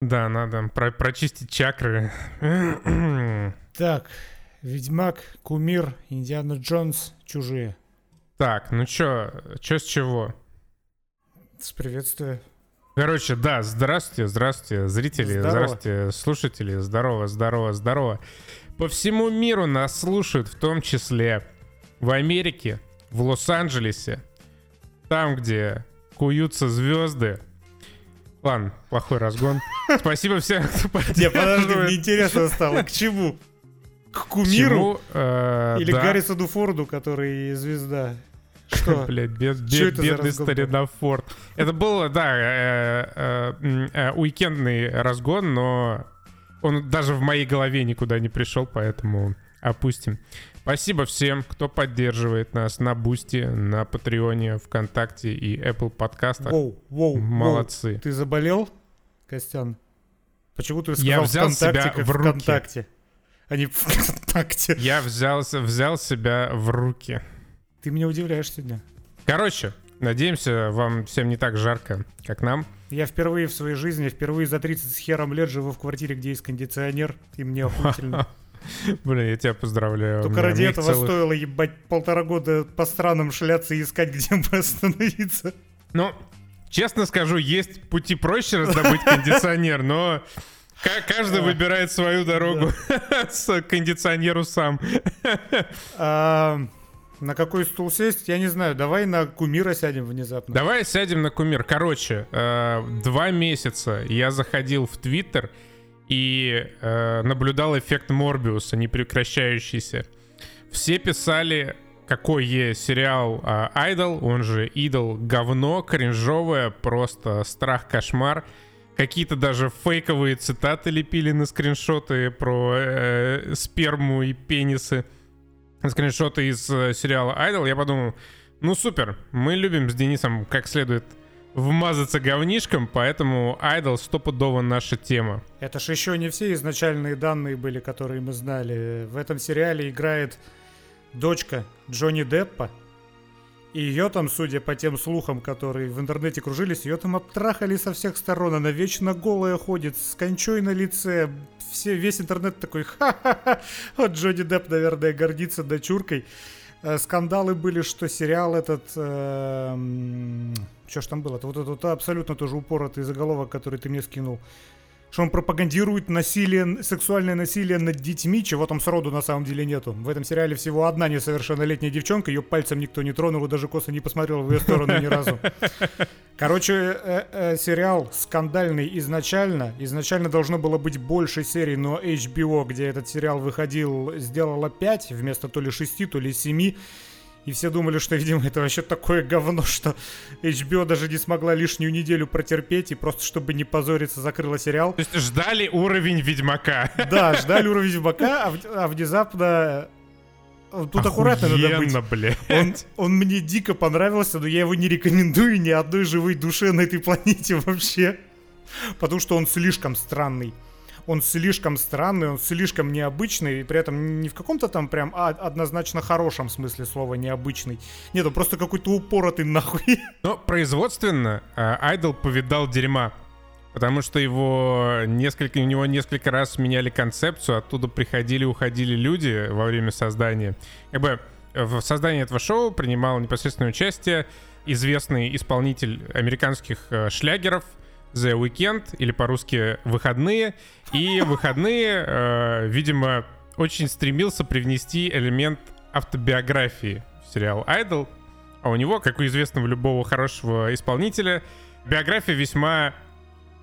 Да, надо про прочистить чакры. Так, Ведьмак, Кумир, Индиана Джонс, Чужие. Так, ну чё, чё с чего? С приветствия. Короче, да, здравствуйте, здравствуйте, зрители, Здорово. здравствуйте, слушатели, здорово, здорово, здорово. По всему миру нас слушают, в том числе в Америке, в Лос-Анджелесе, там, где куются звезды. Ладно, плохой разгон. Спасибо всем, кто Не, подожди, поддерживает. мне интересно стало. К чему? К К Кумиру? э, Или да. Гаррисону Форду, который звезда? Что? Блядь, бед- бед- бедный старина Форд. Это был, да, э, э, уикендный разгон, но он даже в моей голове никуда не пришел, поэтому опустим. Спасибо всем, кто поддерживает нас на Boosty, на Патреоне, ВКонтакте и Apple подкастах. Воу, воу, воу. Молодцы. Ты заболел, Костян? Почему ты Я сказал взял ВКонтакте, себя в руки. ВКонтакте? А не ВКонтакте. Я взялся, взял себя в руки. Ты меня удивляешь сегодня. Короче, надеемся, вам всем не так жарко, как нам. Я впервые в своей жизни, впервые за 30 с хером лет живу в квартире, где есть кондиционер, и мне охуительно. Блин, я тебя поздравляю. Только ради этого целых- стоило, ебать, полтора года по странам шляться и искать, где бы остановиться. Ну, честно скажу, есть пути проще раздобыть кондиционер, но ка- каждый выбирает свою дорогу с кондиционеру сам. А, на какой стул сесть, я не знаю. Давай на кумира сядем внезапно. Давай сядем на кумир. Короче, э, два месяца я заходил в Твиттер и э, наблюдал эффект Морбиуса, непрекращающийся. Все писали, какой есть сериал э, он же Идол, говно, кринжовое, просто страх, кошмар. Какие-то даже фейковые цитаты лепили на скриншоты про э, сперму и пенисы. Скриншоты из э, сериала Айдол. Я подумал, ну супер, мы любим с Денисом как следует вмазаться говнишком, поэтому Айдол стопудово наша тема. Это ж еще не все изначальные данные были, которые мы знали. В этом сериале играет дочка Джонни Деппа. И ее там, судя по тем слухам, которые в интернете кружились, ее там обтрахали со всех сторон. Она вечно голая ходит, с кончой на лице. Все, весь интернет такой, ха-ха-ха. Вот Джонни Депп, наверное, гордится дочуркой. Э, Скандалы были, что сериал этот... что ж там было? Это вот абсолютно тоже упоротый заголовок, который ты мне скинул что он пропагандирует насилие, сексуальное насилие над детьми, чего там сроду на самом деле нету. В этом сериале всего одна несовершеннолетняя девчонка, ее пальцем никто не тронул даже косо не посмотрел в ее сторону ни разу. Короче, э, э, сериал скандальный изначально. Изначально должно было быть больше серий, но HBO, где этот сериал выходил, сделала 5 вместо то ли 6, то ли 7. И все думали, что, видимо, это вообще такое говно, что HBO даже не смогла лишнюю неделю протерпеть и просто, чтобы не позориться, закрыла сериал. То есть ждали уровень Ведьмака. Да, ждали уровень Ведьмака, а, а внезапно... э, Тут аккуратно надо быть. Охуенно, блядь. Он, он мне дико понравился, но я его не рекомендую ни одной живой душе на этой планете вообще. Потому что он слишком странный. Он слишком странный, он слишком необычный, и при этом не в каком-то там прям а- однозначно хорошем смысле слова необычный. Нет, он просто какой-то упоротый нахуй. Но производственно э, Айдол повидал дерьма. Потому что его несколько, у него несколько раз меняли концепцию, оттуда приходили, уходили люди во время создания. Как бы в создании этого шоу принимал непосредственное участие известный исполнитель американских э, шлягеров The Weeknd, или по-русски «Выходные». И «Выходные», э, видимо, очень стремился привнести элемент автобиографии в сериал «Айдол», а у него, как у известного любого хорошего исполнителя, биография весьма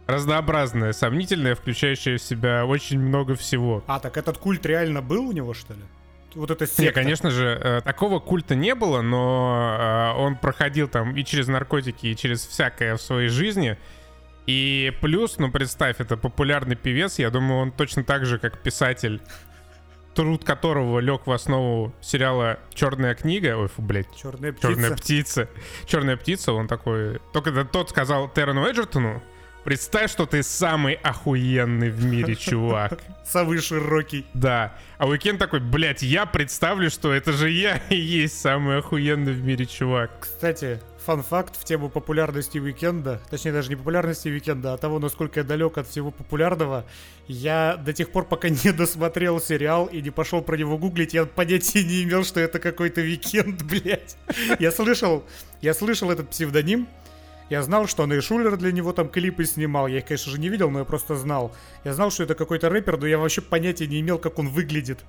разнообразная, сомнительная, включающая в себя очень много всего. А, так этот культ реально был у него, что ли? Вот это Не, секта. конечно же, э, такого культа не было, но э, он проходил там и через наркотики, и через всякое в своей жизни. И плюс, ну представь, это популярный певец, я думаю, он точно так же, как писатель, труд которого лег в основу сериала «Черная книга», ой, фу, блядь, Черная птица. Черная птица. Черная птица, он такой. Только тот сказал Тэрону Эджертону, Представь, что ты самый охуенный в мире чувак. Самый широкий. Да. А Уикенд такой, блядь, я представлю, что это же я и есть самый охуенный в мире чувак. Кстати, fun fact в тему популярности Уикенда, точнее даже не популярности Уикенда, а того, насколько я далек от всего популярного, я до тех пор, пока не досмотрел сериал и не пошел про него гуглить, я понятия не имел, что это какой-то Уикенд, блядь. Я слышал, я слышал этот псевдоним, я знал, что Андрей Шулер для него там клипы снимал. Я их, конечно же, не видел, но я просто знал. Я знал, что это какой-то рэпер, но я вообще понятия не имел, как он выглядит.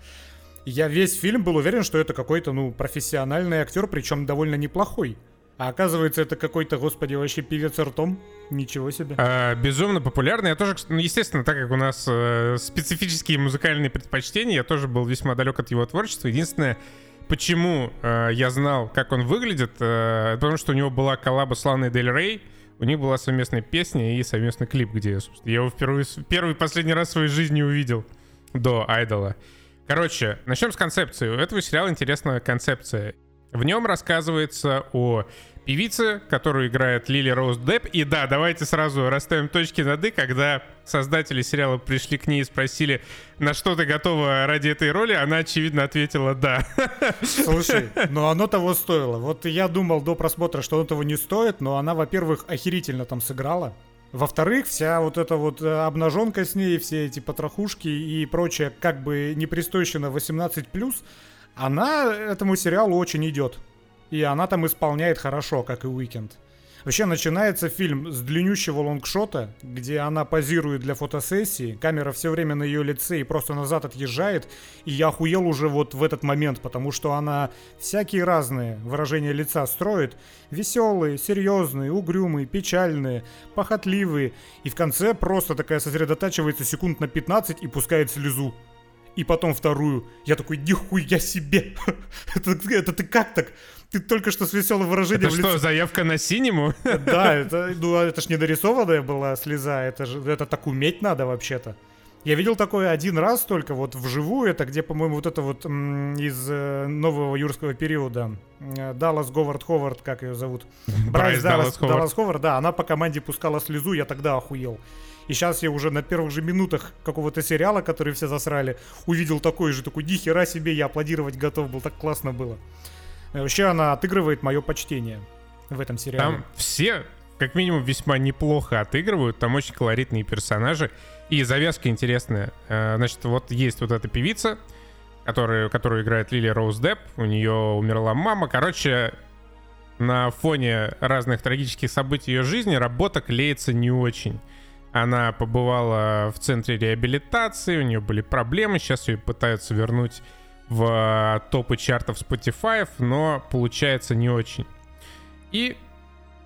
Я весь фильм был уверен, что это какой-то, ну, профессиональный актер, причем довольно неплохой. А оказывается, это какой-то, господи, вообще певец ртом. Ничего себе. А, безумно популярный. Я тоже, ну, естественно, так как у нас э, специфические музыкальные предпочтения, я тоже был весьма далек от его творчества. Единственное, почему э, я знал, как он выглядит, э, потому что у него была коллаба с Ланой Дель Рей, у них была совместная песня и совместный клип, где я его впервые, первый и последний раз в своей жизни увидел до Айдола. Короче, начнем с концепции. У этого сериала интересная концепция. В нем рассказывается о певице, которую играет Лили Роуз Депп. И да, давайте сразу расставим точки над «и», когда создатели сериала пришли к ней и спросили, на что ты готова ради этой роли, она, очевидно, ответила «да». Слушай, но оно того стоило. Вот я думал до просмотра, что оно того не стоит, но она, во-первых, охерительно там сыграла. Во-вторых, вся вот эта вот э, обнаженка с ней, все эти потрохушки и прочее, как бы непристойщина 18+, она этому сериалу очень идет. И она там исполняет хорошо, как и Уикенд. Вообще начинается фильм с длиннющего лонгшота, где она позирует для фотосессии, камера все время на ее лице и просто назад отъезжает, и я охуел уже вот в этот момент, потому что она всякие разные выражения лица строит, веселые, серьезные, угрюмые, печальные, похотливые, и в конце просто такая сосредотачивается секунд на 15 и пускает слезу и потом вторую. Я такой, нихуя себе! это, это ты как так? ты только что с веселым выражением Это что, заявка на синему? Да, это, ну, это ж не дорисованная была слеза, это же это так уметь надо вообще-то. Я видел такое один раз только вот вживую, это где, по-моему, вот это вот из э, нового юрского периода. Э, Даллас Говард Ховард, как ее зовут? Брайс Даллас, Ховард. Даллас Ховард, да, она по команде пускала слезу, я тогда охуел. И сейчас я уже на первых же минутах какого-то сериала, который все засрали, увидел такой же, такой, нихера себе, я аплодировать готов был, так классно было. Вообще она отыгрывает мое почтение в этом сериале. Там все, как минимум, весьма неплохо отыгрывают. Там очень колоритные персонажи. И завязка интересная. Э, значит, вот есть вот эта певица, которая, которую играет Лили Роуз Депп. У нее умерла мама. Короче, на фоне разных трагических событий ее жизни работа клеится не очень. Она побывала в центре реабилитации, у нее были проблемы, сейчас ее пытаются вернуть в топы чартов Spotify, но получается не очень. И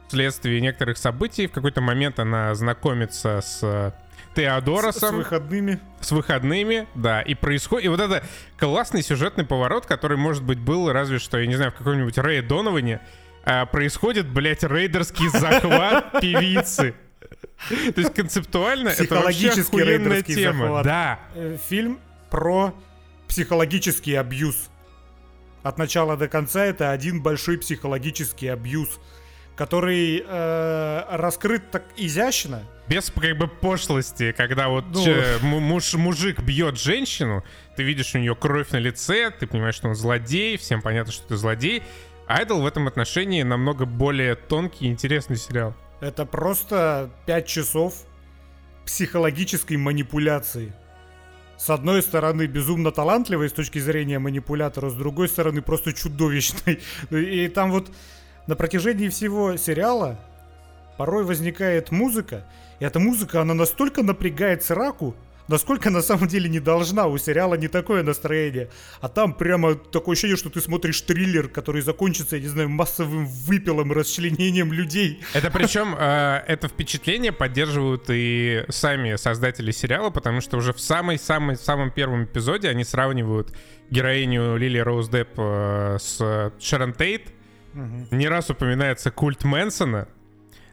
вследствие некоторых событий в какой-то момент она знакомится с Теодоросом. С, с выходными. С выходными, да. И происходит... И вот это классный сюжетный поворот, который, может быть, был разве что, я не знаю, в каком-нибудь Рэе Доноване, а, происходит, блядь, рейдерский захват певицы. То есть концептуально это вообще охуенная тема. Да. Э, фильм про психологический абьюз. От начала до конца это один большой психологический абьюз, который э, раскрыт так изящно. Без как бы пошлости, когда вот ну... че, муж, мужик бьет женщину, ты видишь у нее кровь на лице, ты понимаешь, что он злодей, всем понятно, что ты злодей. Айдол в этом отношении намного более тонкий и интересный сериал. Это просто 5 часов психологической манипуляции с одной стороны, безумно талантливый с точки зрения манипулятора, с другой стороны, просто чудовищный. И там вот на протяжении всего сериала порой возникает музыка, и эта музыка, она настолько напрягает сраку, насколько на самом деле не должна. У сериала не такое настроение. А там прямо такое ощущение, что ты смотришь триллер, который закончится, я не знаю, массовым выпилом, расчленением людей. Это причем, э, это впечатление поддерживают и сами создатели сериала, потому что уже в самой-самой-самом первом эпизоде они сравнивают героиню Лили Роуз Депп э, с Шерон Тейт. Угу. Не раз упоминается культ Мэнсона,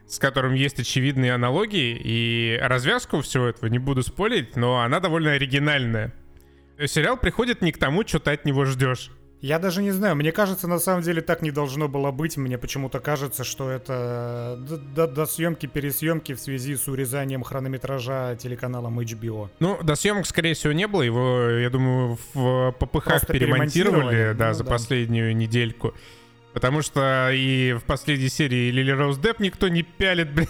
с которым есть очевидные аналогии, и развязку всего этого не буду спорить, но она довольно оригинальная. Сериал приходит не к тому, что ты от него ждешь. Я даже не знаю, мне кажется, на самом деле так не должно было быть. Мне почему-то кажется, что это до, до съемки, пересъемки в связи с урезанием хронометража телеканалом HBO. Ну, до съемок, скорее всего, не было. Его, я думаю, в ППХ перемонтировали, да, ну, за да. последнюю недельку. Потому что и в последней серии Лили Роуз Депп никто не пялит, блин.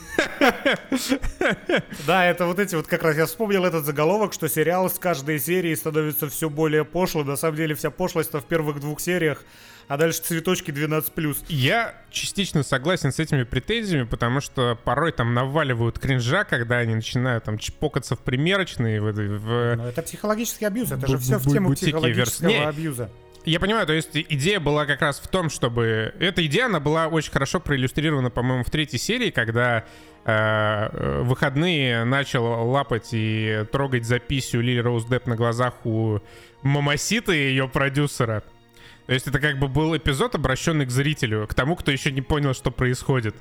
Да, это вот эти вот как раз я вспомнил этот заголовок, что сериал с каждой серии становится все более пошлым. На самом деле вся пошлость-то в первых двух сериях, а дальше цветочки 12+. Я частично согласен с этими претензиями, потому что порой там наваливают кринжа, когда они начинают там чпокаться в примерочные. В, в... Но это психологический абьюз, это же все в тему психологического абьюза. Я понимаю, то есть идея была как раз в том, чтобы... Эта идея, она была очень хорошо проиллюстрирована, по-моему, в третьей серии, когда э, выходные начал лапать и трогать записью Лили Роуз Депп на глазах у Мамаситы, ее продюсера. То есть это как бы был эпизод, обращенный к зрителю, к тому, кто еще не понял, что происходит.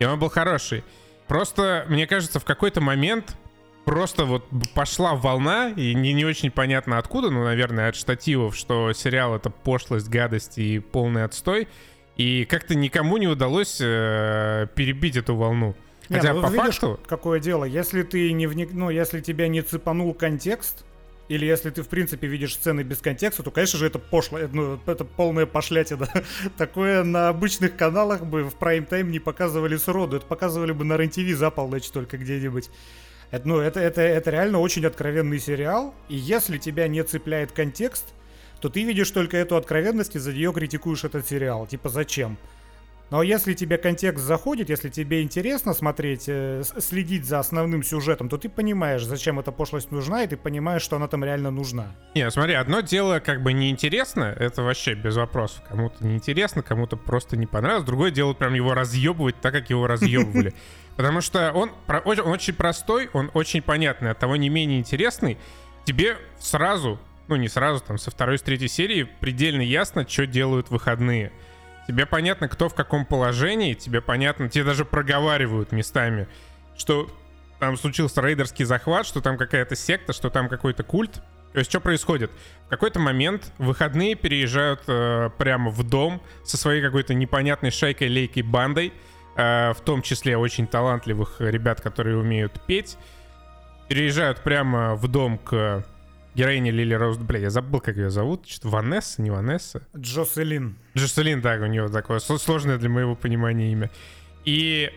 И он был хороший. Просто, мне кажется, в какой-то момент просто вот пошла волна, и не, не очень понятно откуда, ну, наверное, от штативов, что сериал — это пошлость, гадость и полный отстой. И как-то никому не удалось э, перебить эту волну. Хотя не, ну, по видишь, факту... какое дело, если ты не вник... ну, если тебя не цепанул контекст, или если ты, в принципе, видишь сцены без контекста, то, конечно же, это пошло, ну, это полная пошлятина. Такое на обычных каналах бы в прайм-тайм не показывали сроду. Это показывали бы на РЕН-ТВ за полночь только где-нибудь. Это, ну, это, это, это реально очень откровенный сериал, и если тебя не цепляет контекст, то ты видишь только эту откровенность и за нее критикуешь этот сериал. Типа, зачем? Но если тебе контекст заходит, если тебе интересно смотреть, э, следить за основным сюжетом, то ты понимаешь, зачем эта пошлость нужна, и ты понимаешь, что она там реально нужна. Не, смотри, одно дело как бы неинтересно, это вообще без вопросов. Кому-то неинтересно, кому-то просто не понравилось. Другое дело прям его разъебывать так, как его разъебывали. Потому что он, он очень простой, он очень понятный, от того не менее интересный. Тебе сразу, ну не сразу, там со второй, с третьей серии предельно ясно, что делают выходные. Тебе понятно, кто в каком положении, тебе понятно, тебе даже проговаривают местами, что там случился рейдерский захват, что там какая-то секта, что там какой-то культ. То есть что происходит? В какой-то момент выходные переезжают э, прямо в дом со своей какой-то непонятной шайкой-лейкой бандой, Э, в том числе очень талантливых ребят, которые умеют петь, переезжают прямо в дом к героине Лили Роуз. Бля, я забыл, как ее зовут. Что-то Ванесса, не Ванесса? Джоселин. Джоселин, да, у нее такое сложное для моего понимания имя. И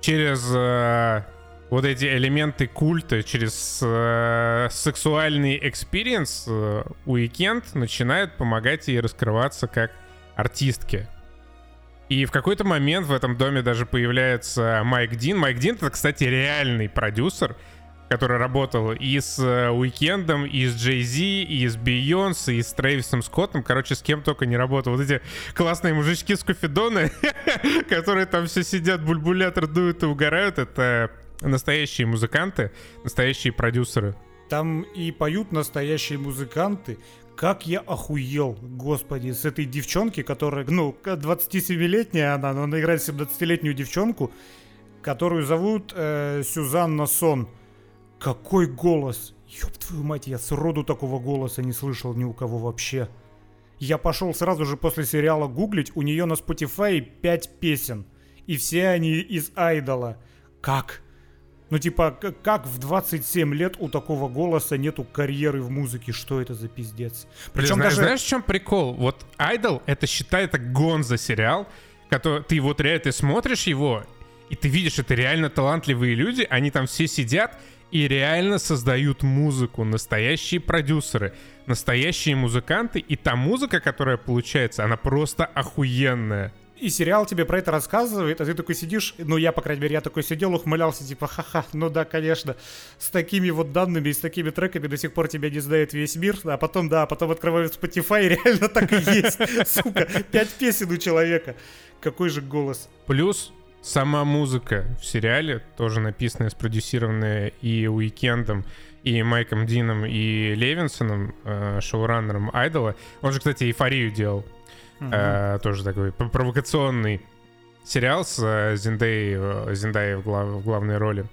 через э, вот эти элементы культа, через э, сексуальный experience э, Уикенд начинает помогать ей раскрываться как артистке. И в какой-то момент в этом доме даже появляется Майк Дин. Майк Дин — это, кстати, реальный продюсер, который работал и с Уикендом, и с Джей Зи, и с Бейонс, и с Трэвисом Скоттом. Короче, с кем только не работал. Вот эти классные мужички с кофедона, которые там все сидят, бульбулятор дуют и угорают, это настоящие музыканты, настоящие продюсеры. Там и поют настоящие музыканты, как я охуел, господи, с этой девчонки, которая, ну, 27-летняя она, но она играет 17-летнюю девчонку, которую зовут э, Сюзанна Сон. Какой голос! Ёб твою мать, я сроду такого голоса не слышал ни у кого вообще. Я пошел сразу же после сериала гуглить, у нее на Spotify 5 песен. И все они из Айдола. Как? Ну, типа, как в 27 лет у такого голоса нету карьеры в музыке? Что это за пиздец? Причем знаешь, даже... знаешь, в чем прикол? Вот Idol, это считай, это гонза сериал, который ты вот реально, ты смотришь его, и ты видишь, это реально талантливые люди, они там все сидят и реально создают музыку, настоящие продюсеры, настоящие музыканты, и та музыка, которая получается, она просто охуенная. И сериал тебе про это рассказывает, а ты такой сидишь, ну я, по крайней мере, я такой сидел, ухмылялся, типа, ха-ха, ну да, конечно, с такими вот данными и с такими треками до сих пор тебя не знает весь мир, а потом, да, потом открываю Spotify, и реально так и есть, сука, пять песен у человека, какой же голос. Плюс сама музыка в сериале, тоже написанная, спродюсированная и Уикендом, и Майком Дином, и Левинсоном, э, шоураннером Айдола. Он же, кстати, эйфорию делал. Э, тоже такой провокационный сериал с э, Зиндей, э, Зиндей в, глав, в главной роли.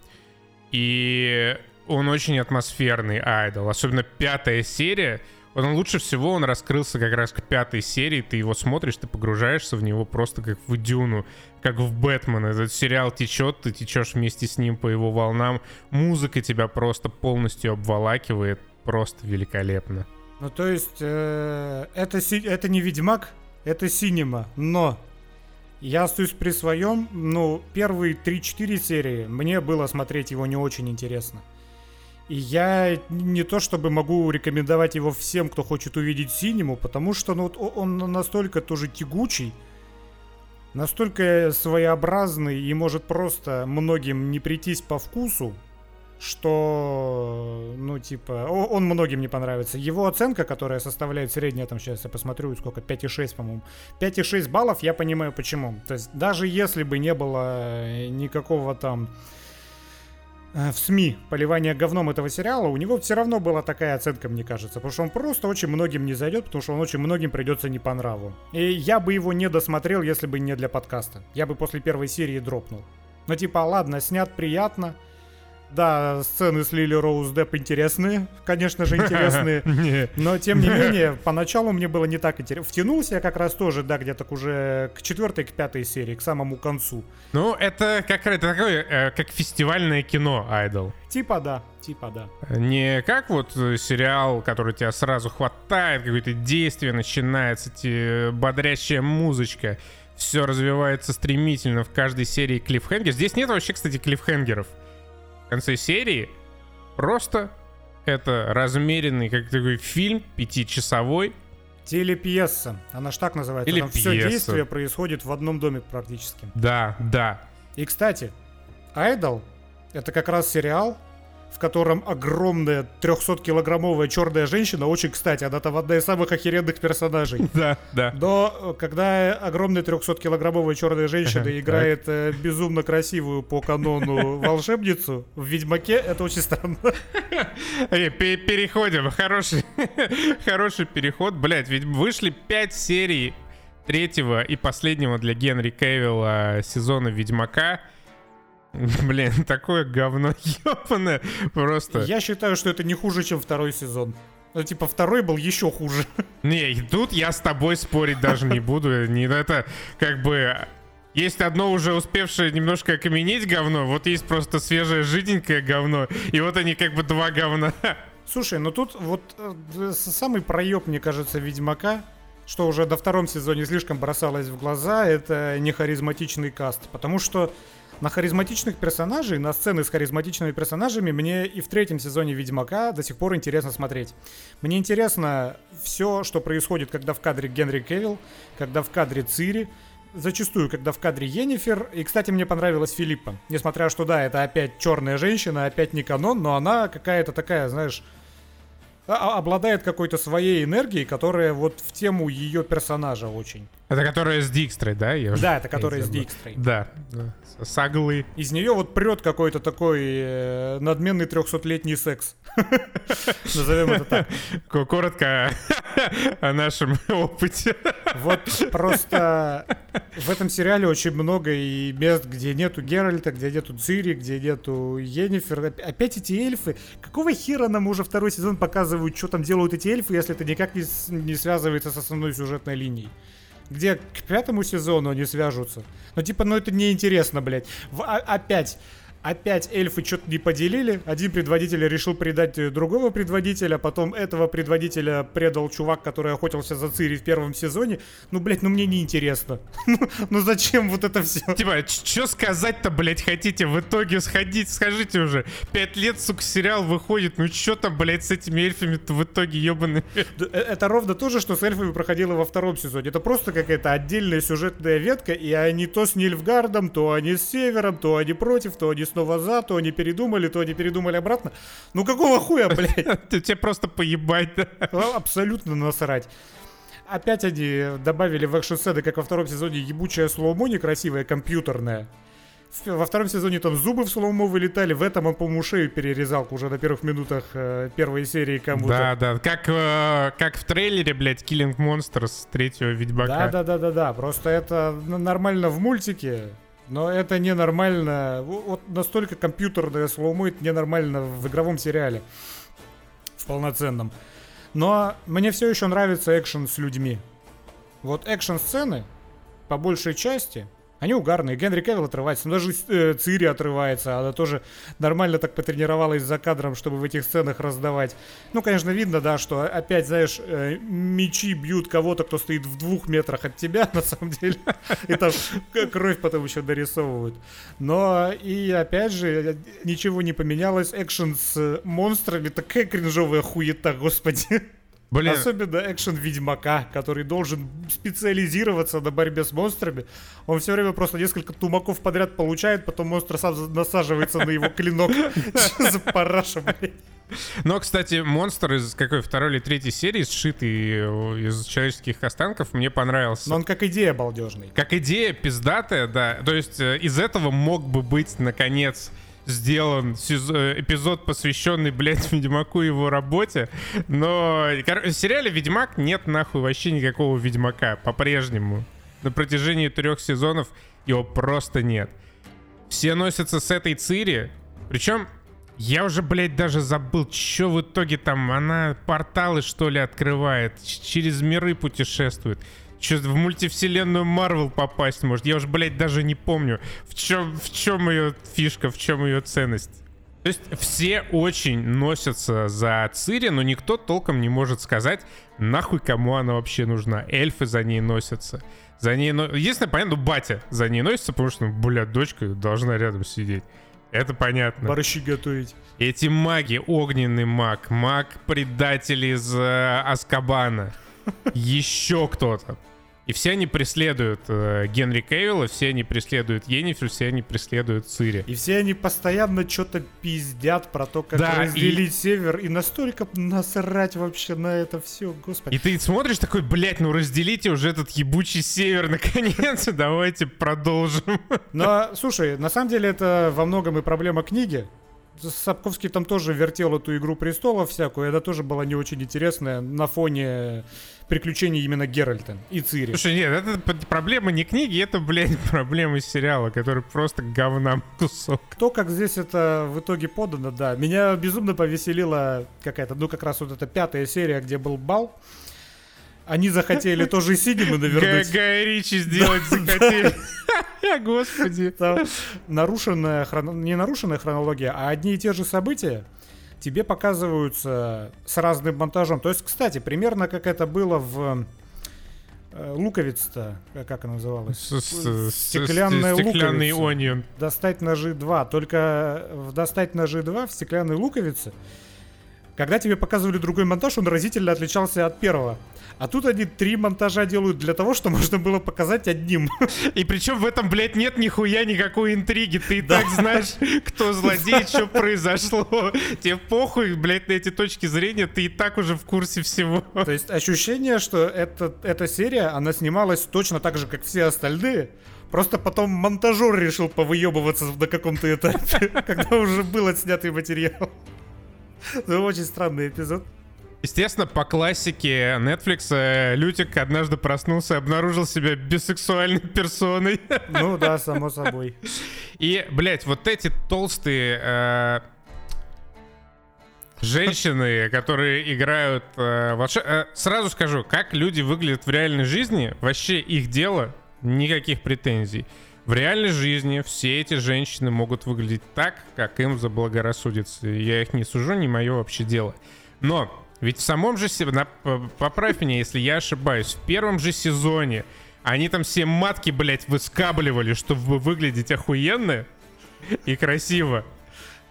И он очень атмосферный айдол. Особенно пятая серия. Он лучше всего он раскрылся как раз к пятой серии. Ты его смотришь, ты погружаешься в него просто как в Дюну, как в Бэтмен. Этот сериал течет, ты течешь вместе с ним по его волнам. Музыка тебя просто полностью обволакивает. Просто великолепно. Ну, то есть, э, это, это не Ведьмак, это Синема, но я остаюсь при своем, ну, первые 3-4 серии мне было смотреть его не очень интересно. И я не то чтобы могу рекомендовать его всем, кто хочет увидеть синему, потому что ну, он настолько тоже тягучий, настолько своеобразный и может просто многим не прийтись по вкусу, что, ну, типа, он многим не понравится. Его оценка, которая составляет средняя, там, сейчас я посмотрю, сколько, 5,6, по-моему. 5,6 баллов, я понимаю почему. То есть, даже если бы не было никакого там в СМИ поливание говном этого сериала, у него все равно была такая оценка, мне кажется. Потому что он просто очень многим не зайдет, потому что он очень многим придется не по нраву. И я бы его не досмотрел, если бы не для подкаста. Я бы после первой серии дропнул. Но типа, ладно, снят приятно, да, сцены с Лили Роуз Депп интересные, конечно же, интересные. Но, тем не менее, поначалу мне было не так интересно. Втянулся я как раз тоже, да, где-то уже к четвертой, к пятой серии, к самому концу. Ну, это как это такое, э, как фестивальное кино, Айдол. Типа да, типа да. Не как вот сериал, который тебя сразу хватает, какое-то действие начинается, тебе бодрящая музычка, все развивается стремительно в каждой серии клиффхенгер. Здесь нет вообще, кстати, клиффхенгеров конце серии просто это размеренный, как такой фильм, пятичасовой. Телепьеса. Она ж так называется. Или Там все действие происходит в одном доме практически. Да, да. И, кстати, Айдол — это как раз сериал, в котором огромная 300-килограммовая черная женщина, очень кстати, она там одна из самых охеренных персонажей. Да, да. Но э, когда огромная 300-килограммовая черная женщина играет э, безумно красивую по канону волшебницу в Ведьмаке, это очень странно. Переходим. Хороший, хороший переход. Блять, ведь вышли 5 серий третьего и последнего для Генри Кевилла сезона Ведьмака. Блин, такое говно ебаное просто. Я считаю, что это не хуже, чем второй сезон. Ну, типа, второй был еще хуже. Не, тут я с тобой спорить даже не буду. Не, это как бы... Есть одно уже успевшее немножко окаменеть говно, вот есть просто свежее жиденькое говно, и вот они как бы два говна. Слушай, ну тут вот э, самый проеб, мне кажется, Ведьмака, что уже до втором сезоне слишком бросалось в глаза, это нехаризматичный каст. Потому что на харизматичных персонажей, на сцены с харизматичными персонажами мне и в третьем сезоне Ведьмака до сих пор интересно смотреть. Мне интересно все, что происходит, когда в кадре Генри Кевилл, когда в кадре Цири, зачастую, когда в кадре Енифер. И, кстати, мне понравилась Филиппа. Несмотря что, да, это опять черная женщина, опять не канон, но она какая-то такая, знаешь, а, обладает какой-то своей энергией, которая вот в тему ее персонажа очень. Это которая с Дикстрой, да? Ее да, это которая с Дикстрой. Да, да. Саглы. Из нее вот прет какой-то такой э, надменный трехсотлетний секс. Назовем это так. Коротко о нашем опыте. Вот просто в этом сериале очень много и мест, где нету Геральта, где нету Цири, где нету Енифер. Опять эти эльфы. Какого хера нам уже второй сезон показывают, что там делают эти эльфы, если это никак не, не связывается с основной сюжетной линией? Где к пятому сезону они свяжутся. Ну, типа, ну это неинтересно, блядь. В, а, опять Опять эльфы что-то не поделили. Один предводитель решил предать э, другого предводителя, потом этого предводителя предал чувак, который охотился за Цири в первом сезоне. Ну, блядь, ну мне не интересно. Ну, ну зачем вот это все? Типа, что сказать-то, блядь, хотите? В итоге сходить, скажите уже. Пять лет, сука, сериал выходит. Ну что там, блядь, с этими эльфами-то в итоге ебаные? Э, это ровно то же, что с эльфами проходило во втором сезоне. Это просто какая-то отдельная сюжетная ветка, и они то с Нильфгардом, то они с Севером, то они против, то они снова за, то они передумали, то они передумали обратно. Ну какого хуя, блядь? Тебе просто поебать, абсолютно насрать. Опять они добавили в экшн-сцены, как во втором сезоне, ебучее slow-mo некрасивое, компьютерное. Во втором сезоне там зубы в slow-mo вылетали, в этом он, по-моему, шею перерезал уже на первых минутах э, первой серии кому-то. Да, да, как, э, как в трейлере, блядь, Killing Monsters третьего Ведьмака. Да, да, да, да, да, просто это нормально в мультике, но это ненормально. Вот настолько компьютерное slow-mo это ненормально в игровом сериале. В полноценном. Но мне все еще нравится экшен с людьми. Вот экшн-сцены, по большей части, они угарные. Генри Кевилл отрывается, но даже э, Цири отрывается. Она тоже нормально так потренировалась за кадром, чтобы в этих сценах раздавать. Ну, конечно, видно, да, что опять, знаешь, э, мечи бьют кого-то, кто стоит в двух метрах от тебя, на самом деле. И там кровь потом еще дорисовывают. Но и опять же, ничего не поменялось. Экшен с монстрами, такая кринжовая хуета, господи. Блин. Особенно экшен Ведьмака, который должен специализироваться на борьбе с монстрами. Он все время просто несколько тумаков подряд получает, потом монстр сам насаживается на его клинок. За параша? Но, кстати, монстр из какой второй или третьей серии, сшитый из человеческих останков, мне понравился. Но он как идея балдежный. Как идея пиздатая, да. То есть э, из этого мог бы быть, наконец, сделан э, эпизод, посвященный, блядь, Ведьмаку и его работе. Но в сериале Ведьмак нет нахуй вообще никакого Ведьмака по-прежнему. На протяжении трех сезонов его просто нет. Все носятся с этой Цири. Причем я уже, блядь, даже забыл, что в итоге там она порталы, что ли, открывает, через миры путешествует. Что в мультивселенную Марвел попасть может? Я уже, блядь, даже не помню, в чем, в чем ее фишка, в чем ее ценность. То есть все очень носятся за Цири, но никто толком не может сказать, нахуй кому она вообще нужна. Эльфы за ней носятся. За ней, но... Единственное, понятно, батя за ней носится, потому что, ну, блядь, дочка должна рядом сидеть. Это понятно. Борщи готовить. Эти маги, огненный маг, маг-предатель из э, Аскабана, еще кто-то. И все они преследуют э, Генри Кейвилла, все они преследуют Йеннифер, все они преследуют Цири. И все они постоянно что-то пиздят про то, как да, разделить и... север, и настолько насрать вообще на это все, господи. И ты смотришь такой, блядь, ну разделите уже этот ебучий север, наконец, давайте продолжим. Но, слушай, на самом деле это во многом и проблема книги, Сапковский там тоже вертел эту игру престолов всякую, это тоже было не очень интересное на фоне приключений именно Геральта и Цири. Слушай, нет, это проблема не книги, это, блядь, проблема сериала, который просто говна кусок. То, как здесь это в итоге подано, да. Меня безумно повеселила какая-то, ну, как раз вот эта пятая серия, где был бал. Они захотели тоже Синема навернуть. Гай Ричи сделать захотели. Господи. Нарушенная, не нарушенная хронология, а одни и те же события тебе показываются с разным монтажом. То есть, кстати, примерно как это было в э, луковица-то, как она называлась? Стеклянная Стеклянный луковица. Достать ножи 2. Только в достать ножи 2 в стеклянной луковице, когда тебе показывали другой монтаж, он разительно отличался от первого. А тут они три монтажа делают для того, что можно было показать одним. И причем в этом, блядь, нет нихуя никакой интриги. Ты и так знаешь, кто злодей, что произошло. Тебе похуй, блядь, на эти точки зрения, ты и так уже в курсе всего. То есть ощущение, что это, эта серия, она снималась точно так же, как все остальные. Просто потом монтажер решил повыебываться на каком-то этапе, когда уже был отснятый материал. Ну, очень странный эпизод. Естественно, по классике Netflix э, Лютик однажды проснулся и обнаружил себя бисексуальной персоной. Ну да, само собой. И, блядь, вот эти толстые э, женщины, которые играют э, волш... э, Сразу скажу, как люди выглядят в реальной жизни, вообще их дело, никаких претензий. В реальной жизни все эти женщины могут выглядеть так, как им заблагорассудится. Я их не сужу, не мое вообще дело. Но ведь в самом же... Поправь меня, если я ошибаюсь. В первом же сезоне они там все матки, блядь, выскабливали, чтобы выглядеть охуенно и красиво.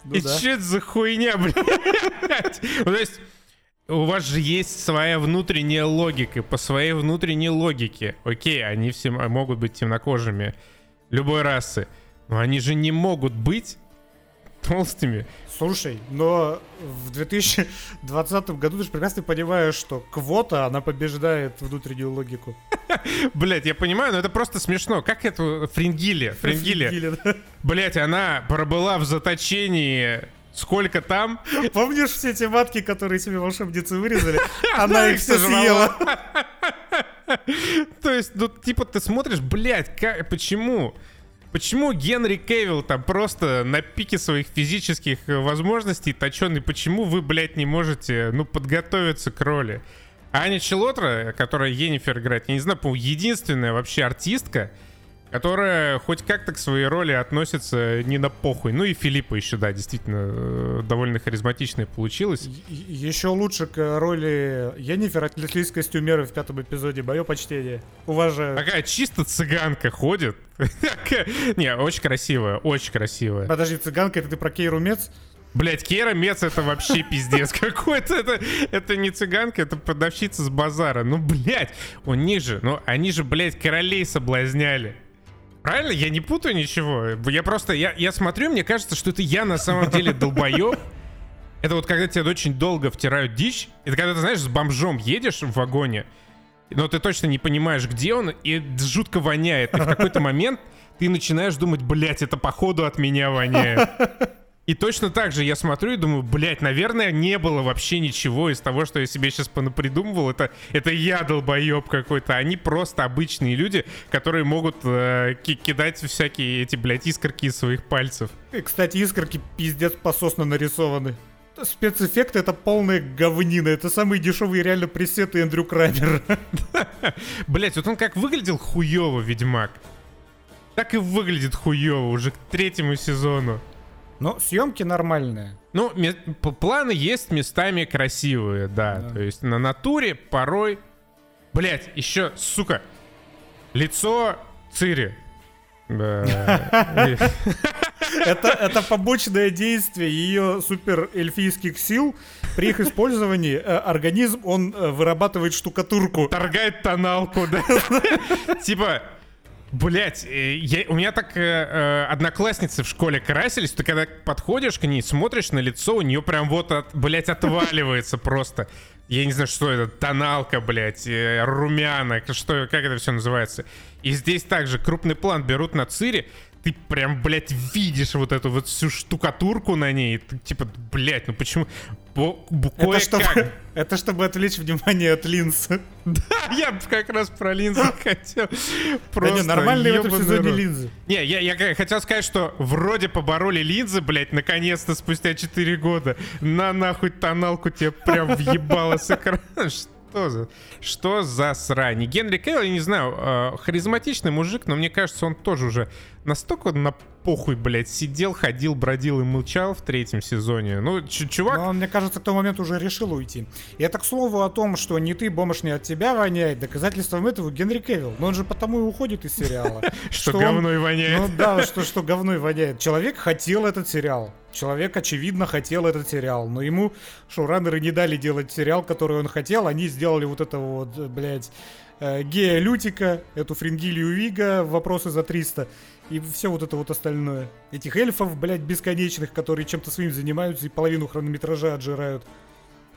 Ну, и да. что это за хуйня, блядь? Ну, то есть у вас же есть своя внутренняя логика. По своей внутренней логике. Окей, они все могут быть темнокожими любой расы. Но они же не могут быть толстыми. Слушай, но в 2020 году ты же прекрасно понимаешь, что квота, она побеждает внутреннюю логику. Блять, я понимаю, но это просто смешно. Как это? Фрингилия. да. Блять, она пробыла в заточении Сколько там? Помнишь все те матки, которые себе волшебницы вырезали? Она их все съела. То есть, ну, типа, ты смотришь, блядь, как, почему? Почему Генри Кевилл там просто на пике своих физических э, возможностей точеный? Почему вы, блядь, не можете, ну, подготовиться к роли? Аня Челотра, которая Енифер играет, я не знаю, по единственная вообще артистка, которая хоть как-то к своей роли относится не на похуй. Ну и Филиппа еще, да, действительно, э, довольно харизматичная получилась. Еще лучше к роли Енифер отнеслись костюмеры в пятом эпизоде. Мое почтение. Уважаю. Такая чисто цыганка ходит. Не, очень красивая, очень красивая. Подожди, цыганка, это ты про Кейру Мец? Блять, Кера Мец это вообще пиздец какой-то. Это, это не цыганка, это продавщица с базара. Ну, блять, у них же, ну, они же, блять, королей соблазняли. Правильно? Я не путаю ничего. Я просто, я, я смотрю, мне кажется, что это я на самом деле долбоеб. Это вот когда тебе очень долго втирают дичь. Это когда ты, знаешь, с бомжом едешь в вагоне, но ты точно не понимаешь, где он, и жутко воняет. И в какой-то момент ты начинаешь думать, блядь, это походу от меня воняет. И точно так же я смотрю и думаю, блядь, наверное, не было вообще ничего из того, что я себе сейчас понапридумывал. Это, это я долбоеб какой-то. Они просто обычные люди, которые могут э, кидать всякие эти, блядь, искорки из своих пальцев. И, кстати, искорки пиздец пососно нарисованы. Спецэффекты это полная говнина. Это самые дешевые реально пресеты Эндрю Крамер. Блять, вот он как выглядел хуево, Ведьмак. Так и выглядит хуево уже к третьему сезону. Но съемки нормальные. Ну, планы есть местами красивые, да. да. То есть на натуре порой... Блять, еще, сука, лицо Цири. это, это побочное действие ее супер эльфийских сил. При их использовании э, организм, он э, вырабатывает штукатурку. Торгает тоналку, да. Типа, Блять, э, у меня так э, э, одноклассницы в школе красились, ты когда подходишь к ней, смотришь на лицо, у нее прям вот, от, блять, отваливается просто. Я не знаю, что это, тоналка, блять, э, румяна, что, как это все называется. И здесь также крупный план берут на Цири, ты прям, блядь, видишь вот эту вот всю штукатурку на ней. Ты, типа, блядь, ну почему? Бо, это, чтобы, это чтобы отвлечь внимание от линз. Да, я как раз про линзы хотел. Просто да не, нормальные в этом сезоне линзы. Не, я, я хотел сказать, что вроде побороли линзы, блядь, наконец-то спустя 4 года. На нахуй тоналку тебе прям въебало с экрана. Что за, что за срань? Генри Кевилл, я не знаю, э, харизматичный мужик, но мне кажется, он тоже уже настолько на похуй, блядь, сидел, ходил, бродил и молчал в третьем сезоне. Ну, чувак... Но он, мне кажется, к тому моменту уже решил уйти. И это, к слову, о том, что не ты, бомж, не от тебя воняет, доказательством этого Генри Кевилл. Но он же потому и уходит из сериала. Что говно и воняет. Ну да, что говно и воняет. Человек хотел этот сериал. Человек, очевидно, хотел этот сериал, но ему шоураннеры не дали делать сериал, который он хотел. Они сделали вот это вот, блядь, э, Гея Лютика, эту Фрингилию Вига, вопросы за 300 и все вот это вот остальное. Этих эльфов, блядь, бесконечных, которые чем-то своим занимаются и половину хронометража отжирают.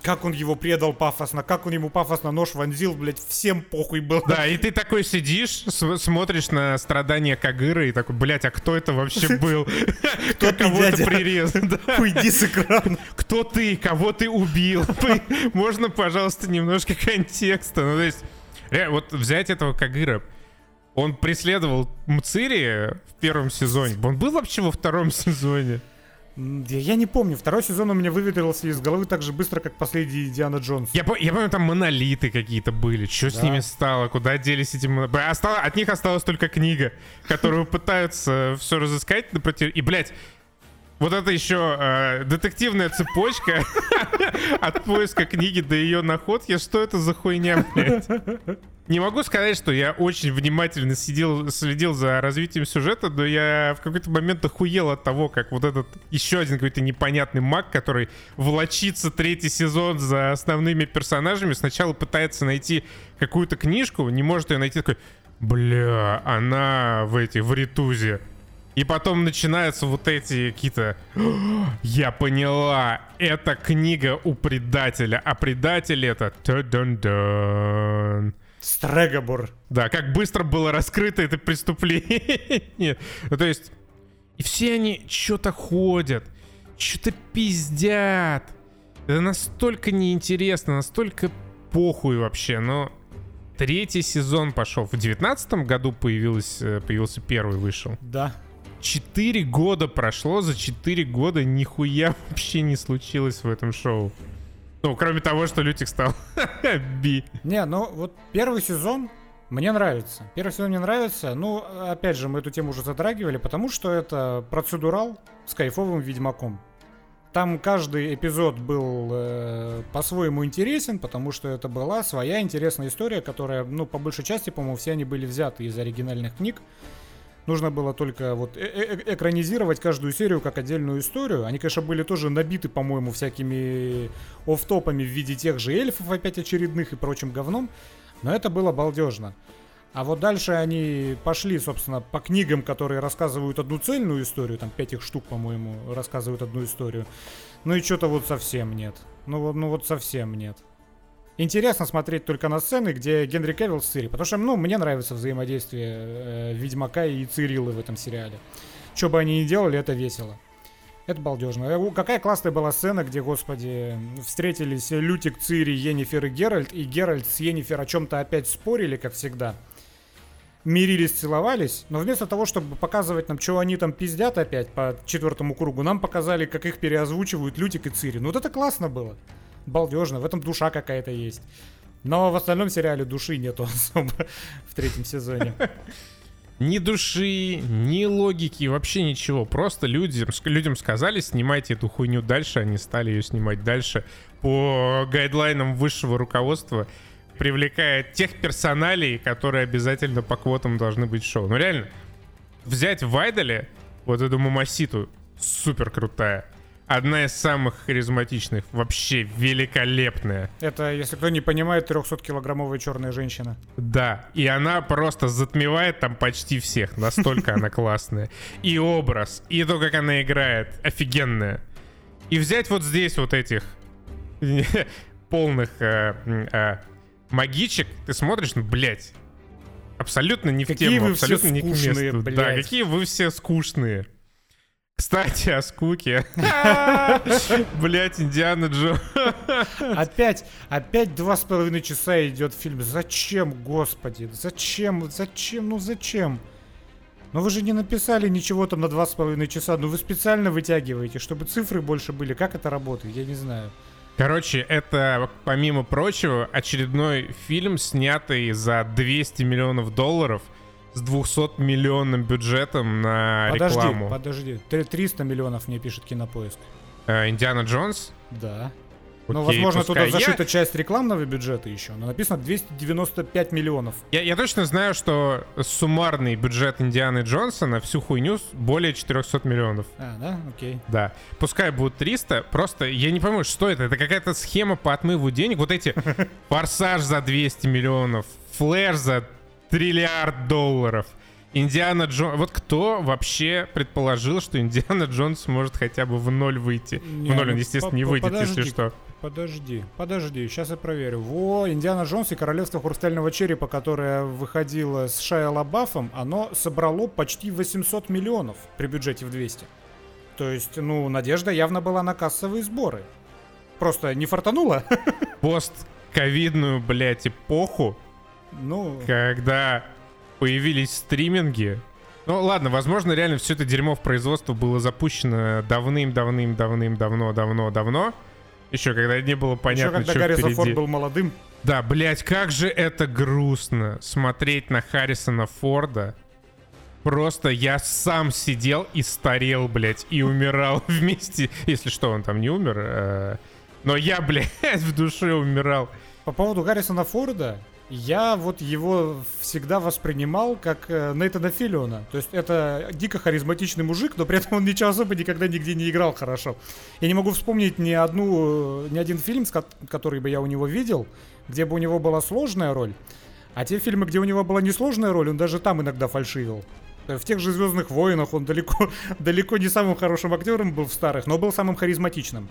Как он его предал пафосно, как он ему пафосно нож вонзил, блядь, всем похуй был. Да, и ты такой сидишь, смотришь на страдания Кагыры и такой, блядь, а кто это вообще был? Кто кого-то прирезал? Уйди с экрана. Кто ты? Кого ты убил? Можно, пожалуйста, немножко контекста? Ну, то есть, вот взять этого Кагыра, он преследовал Мцири в первом сезоне. Он был вообще во втором сезоне? Я, не помню. Второй сезон у меня выветрился из головы так же быстро, как последний Диана Джонс. Я, я помню, там монолиты какие-то были. Что да. с ними стало? Куда делись эти монолиты? Осталось, от них осталась только книга, которую пытаются все разыскать. И, блядь, вот это еще э, детективная цепочка от поиска книги до ее находки. Что это за хуйня, блядь? Не могу сказать, что я очень внимательно сидел, следил за развитием сюжета, но я в какой-то момент охуел от того, как вот этот еще один какой-то непонятный маг, который волочится третий сезон за основными персонажами, сначала пытается найти какую-то книжку, не может ее найти, такой, бля, она в эти, в ритузе. И потом начинаются вот эти какие-то... Я поняла, это книга у предателя, а предатель это... Стрегобор. Да, как быстро было раскрыто это преступление. ну, то есть, и все они что-то ходят, что-то пиздят. Это настолько неинтересно, настолько похуй вообще, но... Третий сезон пошел. В девятнадцатом году появилась, э, появился первый, вышел. Да. Четыре года прошло, за четыре года нихуя вообще не случилось в этом шоу. Ну, кроме того, что Лютик стал Би. Не, ну вот первый сезон мне нравится. Первый сезон мне нравится. Ну, опять же, мы эту тему уже затрагивали, потому что это процедурал с кайфовым ведьмаком. Там каждый эпизод был э, по-своему интересен, потому что это была своя интересная история, которая, ну, по большей части, по-моему, все они были взяты из оригинальных книг. Нужно было только вот э -э экранизировать каждую серию как отдельную историю. Они, конечно, были тоже набиты, по-моему, всякими офтопами в виде тех же эльфов опять очередных и прочим говном. Но это было балдежно. А вот дальше они пошли, собственно, по книгам, которые рассказывают одну цельную историю, там пять их штук, по-моему, рассказывают одну историю. Ну и что-то вот совсем нет. Ну вот, ну вот совсем нет. Интересно смотреть только на сцены, где Генри Кевилл с Цири, потому что, ну, мне нравится взаимодействие э, Ведьмака и Цириллы в этом сериале. Что бы они ни делали, это весело. Это балдежно. Э, какая классная была сцена, где, господи, встретились Лютик, Цири, Енифер и Геральт, и Геральт с Енифер о чем-то опять спорили, как всегда мирились, целовались, но вместо того, чтобы показывать нам, что они там пиздят опять по четвертому кругу, нам показали, как их переозвучивают Лютик и Цири. Ну вот это классно было. Балдежно, в этом душа какая-то есть. Но в остальном сериале души нету особо в третьем сезоне. Ни души, ни логики, вообще ничего. Просто людям, людям сказали, снимайте эту хуйню дальше, они стали ее снимать дальше по гайдлайнам высшего руководства привлекает тех персоналей, которые обязательно по квотам должны быть в шоу. Ну реально, взять в Айдоле вот эту Мамаситу, супер крутая. Одна из самых харизматичных, вообще великолепная. Это, если кто не понимает, 300-килограммовая черная женщина. Да, и она просто затмевает там почти всех, настолько она классная. И образ, и то, как она играет, офигенная. И взять вот здесь вот этих полных э, э, магичек, ты смотришь, ну, блядь, абсолютно не в какие тему, абсолютно не к месту. Да, какие вы все скучные. Кстати, о скуке. Блять, Индиана Джо. Опять, опять два с половиной часа идет фильм. Зачем, господи? Зачем? Зачем? Ну зачем? Ну вы же не написали ничего там на два с половиной часа. Ну вы специально вытягиваете, чтобы цифры больше были. Как это работает? Я не знаю. Короче, это, помимо прочего, очередной фильм, снятый за 200 миллионов долларов с 200 миллионным бюджетом на Подожди, рекламу. подожди. Три- 300 миллионов мне пишет Кинопоиск. Э, Индиана Джонс? Да. Ну, Окей, возможно, пускай. туда Я- зашита часть рекламного бюджета еще, но написано 295 миллионов. Я, я точно знаю, что суммарный бюджет Индианы Джонса на всю хуйню более 400 миллионов. А, да? Окей. Да. Пускай будет 300, просто я не пойму, что это. Это какая-то схема по отмыву денег. Вот эти Форсаж за 200 миллионов, Флэш за триллиард долларов. Индиана Джонс... Вот кто вообще предположил, что Индиана Джонс может хотя бы в ноль выйти? Не, в ноль он, ну, естественно, не выйдет, если подожди. что. Подожди, подожди, сейчас я проверю. Во, Индиана Джонс и Королевство Хрустального Черепа, которое выходило с Шайа Лабафом, оно собрало почти 800 миллионов при бюджете в 200. То есть, ну, надежда явно была на кассовые сборы. Просто не фартануло. Пост-ковидную, блядь, эпоху, Ну, когда появились стриминги. Ну ладно, возможно, реально все это дерьмо в производство было запущено давным-давным-давным-давно-давно-давно. Еще когда не было еще понятно, когда что Гаррисон впереди. Был молодым. Да, блять, как же это грустно смотреть на Харрисона Форда. Просто я сам сидел и старел, блядь, и умирал вместе. Если что, он там не умер. э, Но я, блядь, в душе умирал. По поводу Гаррисона Форда, я вот его всегда воспринимал как э, Нейтана Филлиона. То есть это дико харизматичный мужик, но при этом он ничего особо никогда нигде не играл хорошо. Я не могу вспомнить ни одну, э, ни один фильм, который бы я у него видел, где бы у него была сложная роль. А те фильмы, где у него была несложная роль, он даже там иногда фальшивил. Э, В тех же Звездных войнах он далеко, далеко не самым хорошим актером был в старых, но был самым харизматичным.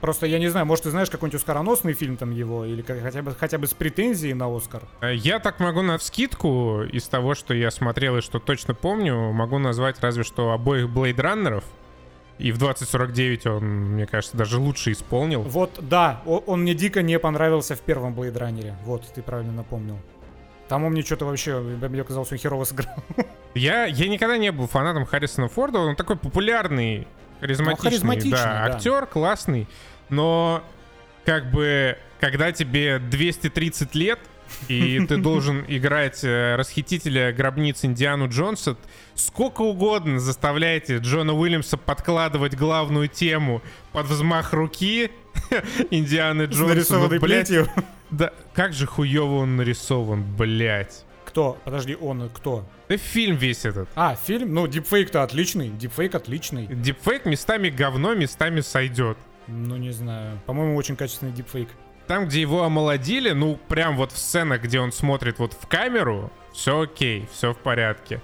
Просто я не знаю, может, ты знаешь какой-нибудь оскароносный фильм там его, или как- хотя бы, хотя бы с претензией на Оскар. Э, Я так могу на скидку из того, что я смотрел и что точно помню, могу назвать разве что обоих Блейдраннеров. И в 2049 он, мне кажется, даже лучше исполнил. Вот, да, о- он мне дико не понравился в первом Runner. Вот, ты правильно напомнил. Там он мне что-то вообще, мне казалось, он херово сыграл. Я, я никогда не был фанатом Харрисона Форда, он такой популярный, харизматичный, Ну, харизматичный, да, да. актер классный, но как бы когда тебе 230 лет, и ты должен играть э, расхитителя гробниц Индиану Джонса, сколько угодно заставляете Джона Уильямса подкладывать главную тему под взмах руки Индианы Джонса. ну, блядь, да, как же хуево он нарисован, блять. Кто? Подожди, он кто? Да фильм весь этот. А, фильм? Ну, дипфейк-то отличный. Дипфейк отличный. Дипфейк местами говно, местами сойдет. Ну, не знаю. По-моему, очень качественный дипфейк. Там, где его омолодили, ну, прям вот в сценах, где он смотрит вот в камеру, все окей, все в порядке.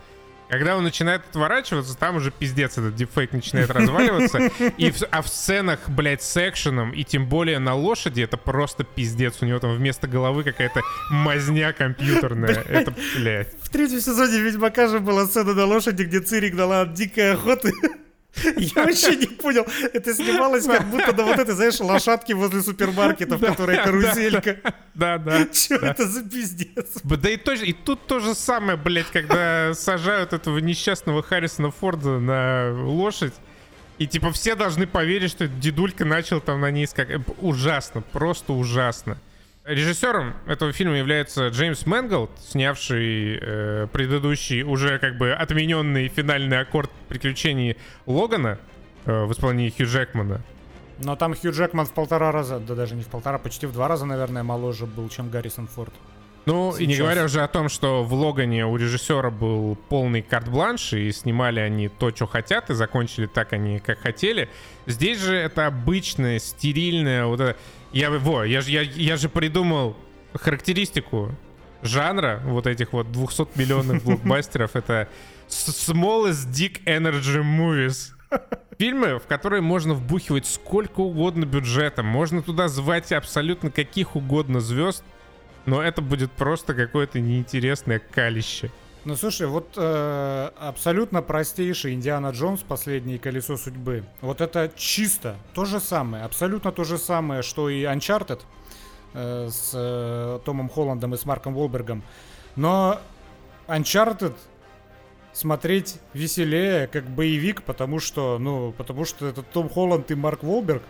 Когда он начинает отворачиваться, там уже пиздец этот дипфейк начинает разваливаться. И в- а в сценах, блядь, с экшеном, и тем более на лошади, это просто пиздец. У него там вместо головы какая-то мазня компьютерная. Это, блядь. В третьем сезоне Ведьмака же была сцена на лошади, где Цирик дала от дикой охоты. Я вообще не понял. Это снималось как будто на вот этой, знаешь, лошадке возле супермаркетов, которая каруселька. Да, да. Че это за пиздец? Да и, тоже, и тут то же самое, блядь, когда сажают этого несчастного Харрисона Форда на лошадь, и типа все должны поверить, что дедулька начал там на ней скакать. Ужасно, просто ужасно. Режиссером этого фильма является Джеймс Мэнголд, снявший э, предыдущий, уже как бы отмененный финальный аккорд приключений Логана э, в исполнении Хью Джекмана. Но там Хью Джекман в полтора раза, да даже не в полтора, почти в два раза, наверное, моложе был, чем Гаррисон Форд. Ну, и не Сейчас. говоря уже о том, что в Логане у режиссера был полный карт-бланш, и снимали они то, что хотят, и закончили так они, как хотели. Здесь же это обычная, стерильная, вот это... Я, во, я, же- я, я же придумал характеристику жанра вот этих вот 200 миллионных блокбастеров. Это smallest dick energy movies. Фильмы, в которые можно вбухивать сколько угодно бюджета, можно туда звать абсолютно каких угодно звезд, но это будет просто какое-то неинтересное калище. Ну слушай, вот э, абсолютно простейший Индиана Джонс, последнее колесо судьбы. Вот это чисто то же самое, абсолютно то же самое, что и Uncharted э, с э, Томом Холландом и с Марком Уолбергом. Но Uncharted смотреть веселее, как боевик, потому что, ну, потому что это Том Холланд и Марк Уолберг.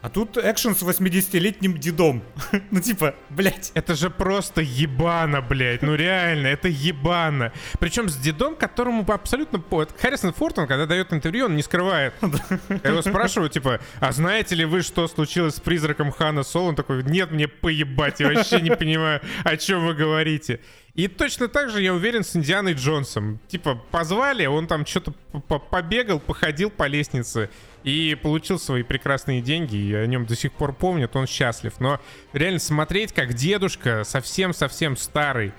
А тут экшен с 80-летним дедом. ну типа, блять. Это же просто ебано, блядь. Ну реально, это ебано. Причем с дедом, которому абсолютно... по- Харрисон Форд, он когда дает интервью, он не скрывает. Его спрашиваю, типа, а знаете ли вы, что случилось с призраком Хана Соло? Он такой, нет, мне поебать, я вообще не понимаю, о чем вы говорите. И точно так же, я уверен, с Индианой Джонсом. Типа, позвали, он там что-то побегал, походил по лестнице и получил свои прекрасные деньги, и о нем до сих пор помнят, он счастлив. Но реально смотреть, как дедушка, совсем-совсем старый,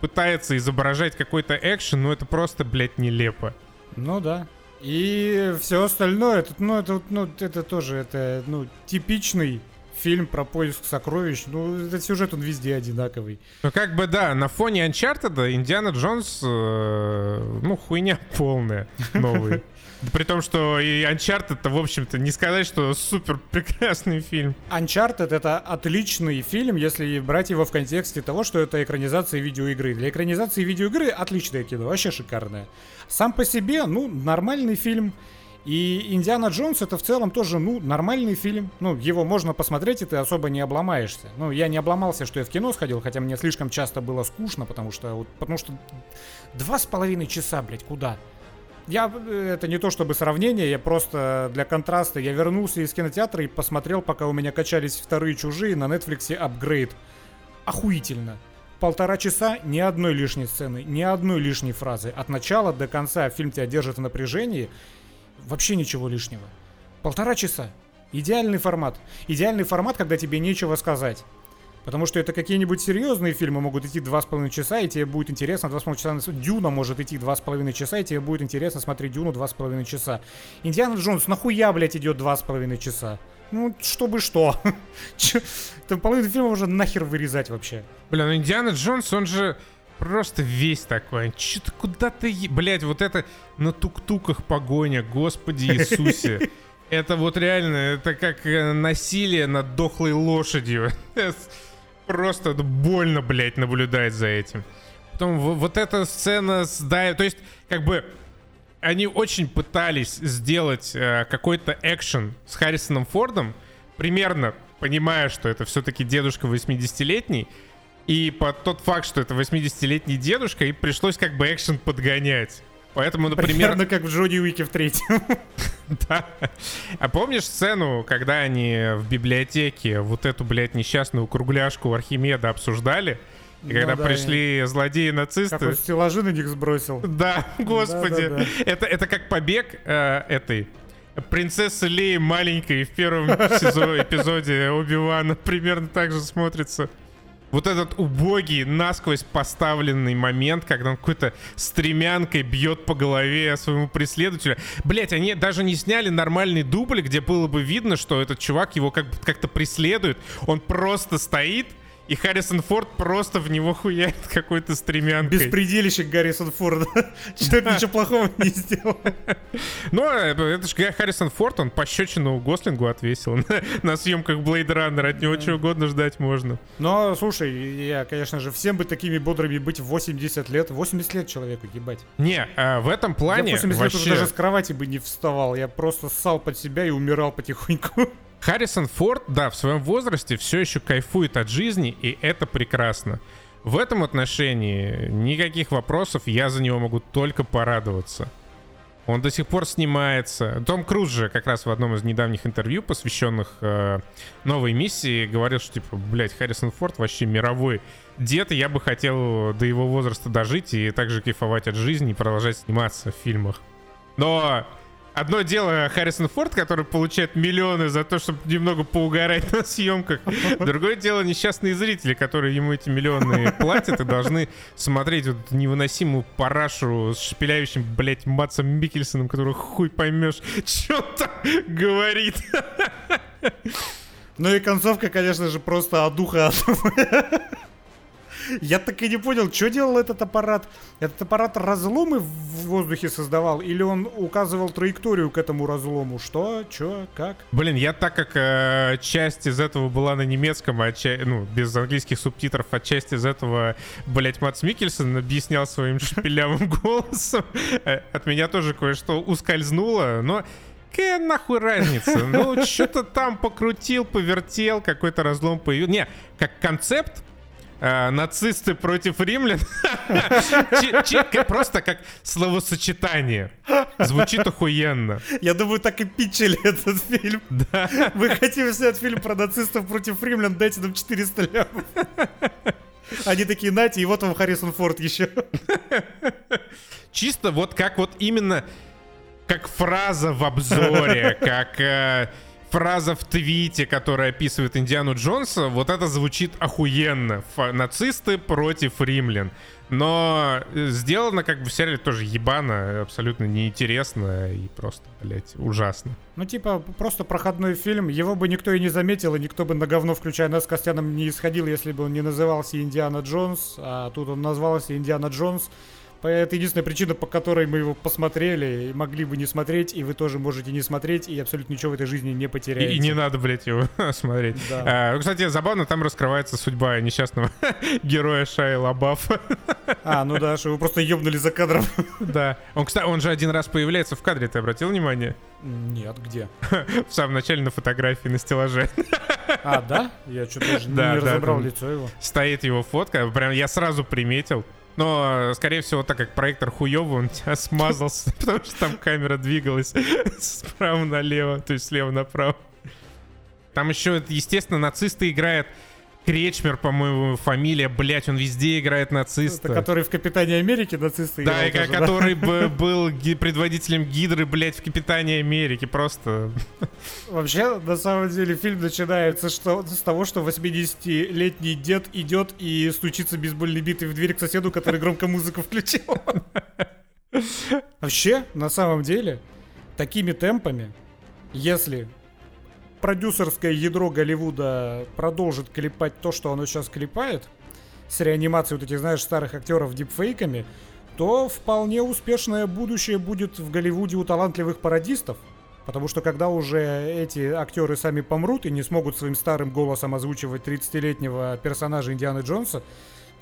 пытается изображать какой-то экшен, ну это просто, блядь, нелепо. Ну да. И все остальное, это, ну, это, ну, это тоже, это, ну, типичный фильм про поиск сокровищ. Ну, этот сюжет, он везде одинаковый. Ну как бы да, на фоне Uncharted Индиана Джонс, э, ну хуйня полная новый. При том, что и Uncharted-то, в общем-то, не сказать, что супер прекрасный фильм. Uncharted это отличный фильм, если брать его в контексте того, что это экранизация видеоигры. Для экранизации видеоигры отличное кино, вообще шикарное. Сам по себе, ну, нормальный фильм. И Индиана Джонс это в целом тоже, ну, нормальный фильм. Ну, его можно посмотреть, и ты особо не обломаешься. Ну, я не обломался, что я в кино сходил, хотя мне слишком часто было скучно, потому что, вот, потому что два с половиной часа, блядь, куда? Я, э, это не то чтобы сравнение, я просто для контраста, я вернулся из кинотеатра и посмотрел, пока у меня качались вторые чужие на Netflix апгрейд. Охуительно. Полтора часа, ни одной лишней сцены, ни одной лишней фразы. От начала до конца фильм тебя держит в напряжении. Вообще ничего лишнего. Полтора часа. Идеальный формат. Идеальный формат, когда тебе нечего сказать. Потому что это какие-нибудь серьезные фильмы могут идти два с половиной часа, и тебе будет интересно два с половиной часа. на- Дюна может идти два с половиной часа, и тебе будет интересно смотреть Дюну два с половиной часа. Индиана Джонс нахуя, блядь, идет два с половиной часа? Ну, чтобы что? Там половину фильма уже нахер вырезать вообще. Бля, ну Индиана Джонс, он же просто весь такой. Че-то куда ты... Блядь, вот это на тук-туках погоня, господи Иисусе. Это вот реально, это как э, насилие над дохлой лошадью. просто больно, блядь, наблюдать за этим. Потом вот эта сцена с Дай... То есть, как бы, они очень пытались сделать э, какой-то экшен с Харрисоном Фордом, примерно понимая, что это все-таки дедушка 80-летний, и под тот факт, что это 80-летний дедушка, и пришлось как бы экшен подгонять. Поэтому, например... Примерно как в Джонни Уике в третьем. да. А помнишь сцену, когда они в библиотеке вот эту, блядь, несчастную кругляшку Архимеда обсуждали? И ну, когда да, пришли и... злодеи-нацисты... Как он стеллажи на них сбросил. Да, господи. Да, да, да. Это, это как побег э, этой принцессы Леи маленькой в первом эпизоде Оби-Вана примерно так же смотрится вот этот убогий, насквозь поставленный момент, когда он какой-то стремянкой бьет по голове своему преследователю. Блять, они даже не сняли нормальный дубль, где было бы видно, что этот чувак его как- как-то преследует. Он просто стоит, и Харрисон Форд просто в него хуяет какой-то стремянкой. Беспредельщик Гаррисон Форда. Это ничего плохого не сделал. Ну, это же Харрисон Форд, он пощечину Гослингу отвесил на съемках Blade Runner. От него чего угодно ждать можно. Но, слушай, я, конечно же, всем бы такими бодрыми быть в 80 лет. 80 лет человеку, ебать. Не, а в этом плане Я 80 лет уже даже с кровати бы не вставал. Я просто ссал под себя и умирал потихоньку. Харрисон Форд, да, в своем возрасте все еще кайфует от жизни, и это прекрасно. В этом отношении никаких вопросов, я за него могу только порадоваться. Он до сих пор снимается. Том Круз же как раз в одном из недавних интервью, посвященных э, новой миссии, говорил, что типа, блядь, Харрисон Форд вообще мировой дед, и я бы хотел до его возраста дожить и также кайфовать от жизни и продолжать сниматься в фильмах. Но Одно дело Харрисон Форд, который получает миллионы за то, чтобы немного поугарать на съемках. Другое дело несчастные зрители, которые ему эти миллионы платят и должны смотреть вот невыносимую парашу с шпиляющим, блядь, Матсом Микельсоном, который хуй поймешь, что там говорит. Ну и концовка, конечно же, просто от духа я так и не понял, что делал этот аппарат. Этот аппарат разломы в воздухе создавал или он указывал траекторию к этому разлому? Что? Что? Как? Блин, я так как э, часть из этого была на немецком, а ча- ну, без английских субтитров, а часть из этого, блять, Мац Микельсон объяснял своим шпилявым голосом, э, от меня тоже кое-что ускользнуло, но какая нахуй разница? Ну, что-то там покрутил, повертел, какой-то разлом появился. Не, как концепт, э, нацисты против римлян. Просто как словосочетание. Звучит охуенно. Я думаю, так и питчили этот фильм. Да. Мы хотим снять фильм про нацистов против римлян, дайте нам 400 лямов. Они такие, нате, и вот вам Харрисон Форд еще. Чисто вот как вот именно как фраза в обзоре, как э, фраза в твите, которая описывает Индиану Джонса, вот это звучит охуенно. Ф- нацисты против римлян. Но э, сделано как бы в сериале тоже ебано, абсолютно неинтересно и просто, блядь, ужасно. Ну, типа, просто проходной фильм, его бы никто и не заметил, и никто бы на говно, включая нас с Костяном, не исходил, если бы он не назывался Индиана Джонс, а тут он назвался Индиана Джонс. Это единственная причина, по которой мы его посмотрели, и могли бы не смотреть, и вы тоже можете не смотреть, и абсолютно ничего в этой жизни не потеряете. И, и не надо, блядь, его смотреть. Да. А, кстати, забавно, там раскрывается судьба несчастного героя Шайи Лабаф. А, ну да, что его просто ебнули за кадром. Да. Он, кстати, он же один раз появляется в кадре, ты обратил внимание? Нет, где? В самом начале на фотографии на стеллаже. А, да? Я что-то даже да, не да, разобрал лицо его. Стоит его фотка, прям я сразу приметил. Но, скорее всего, так как проектор хуёвый, он тебя смазался, потому что там камера двигалась справа налево, то есть слева направо. Там еще, естественно, нацисты играют Кречмер, по-моему, фамилия, блять, он везде играет нациста. Это который в Капитане Америки нацисты Да, и тоже, который да? был предводителем Гидры, блять, в Капитане Америки, просто. Вообще, на самом деле, фильм начинается что, с того, что 80-летний дед идет и стучится бейсбольной битой в дверь к соседу, который громко музыку включил. Вообще, на самом деле, такими темпами, если продюсерское ядро Голливуда продолжит клепать то, что оно сейчас клепает, с реанимацией вот этих, знаешь, старых актеров дипфейками, то вполне успешное будущее будет в Голливуде у талантливых пародистов. Потому что когда уже эти актеры сами помрут и не смогут своим старым голосом озвучивать 30-летнего персонажа Индианы Джонса,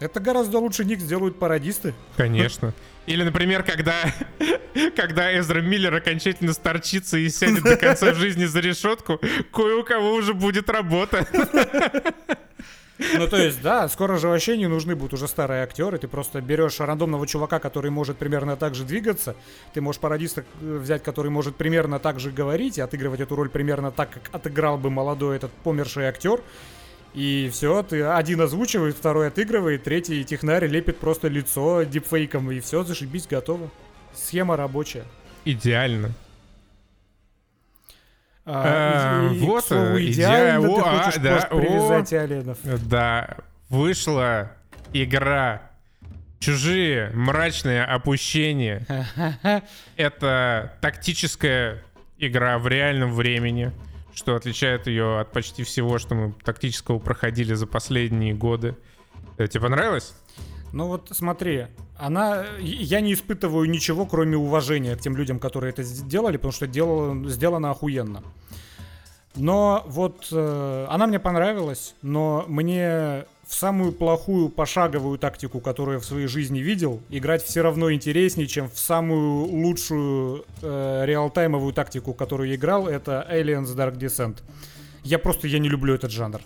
это гораздо лучше них сделают пародисты. Конечно. Или, например, когда, когда Эзра Миллер окончательно сторчится и сядет до конца жизни за решетку, кое у кого уже будет работа. Ну, то есть, да, скоро же вообще не нужны будут уже старые актеры. Ты просто берешь рандомного чувака, который может примерно так же двигаться. Ты можешь пародиста э, взять, который может примерно так же говорить и отыгрывать эту роль примерно так, как отыграл бы молодой этот померший актер. И все, ты один озвучивает, второй отыгрывает, третий технарь лепит просто лицо дипфейком, и все, зашибись, готово. Схема рабочая. Идеально. А, и, и, вот, к слову, э, идеально идея... ты о, хочешь да, привязать Алиенов. Да, вышла игра Чужие мрачные опущения. Это тактическая игра в реальном времени, что отличает ее от почти всего, что мы тактического проходили за последние годы. Э, тебе понравилось? Ну вот смотри, она, я не испытываю ничего, кроме уважения к тем людям, которые это сделали, потому что дело, сделано охуенно. Но вот э, она мне понравилась, но мне в самую плохую пошаговую тактику, которую я в своей жизни видел, играть все равно интереснее, чем в самую лучшую э, реалтаймовую тактику, которую я играл, это Aliens Dark Descent. Я просто, я не люблю этот жанр.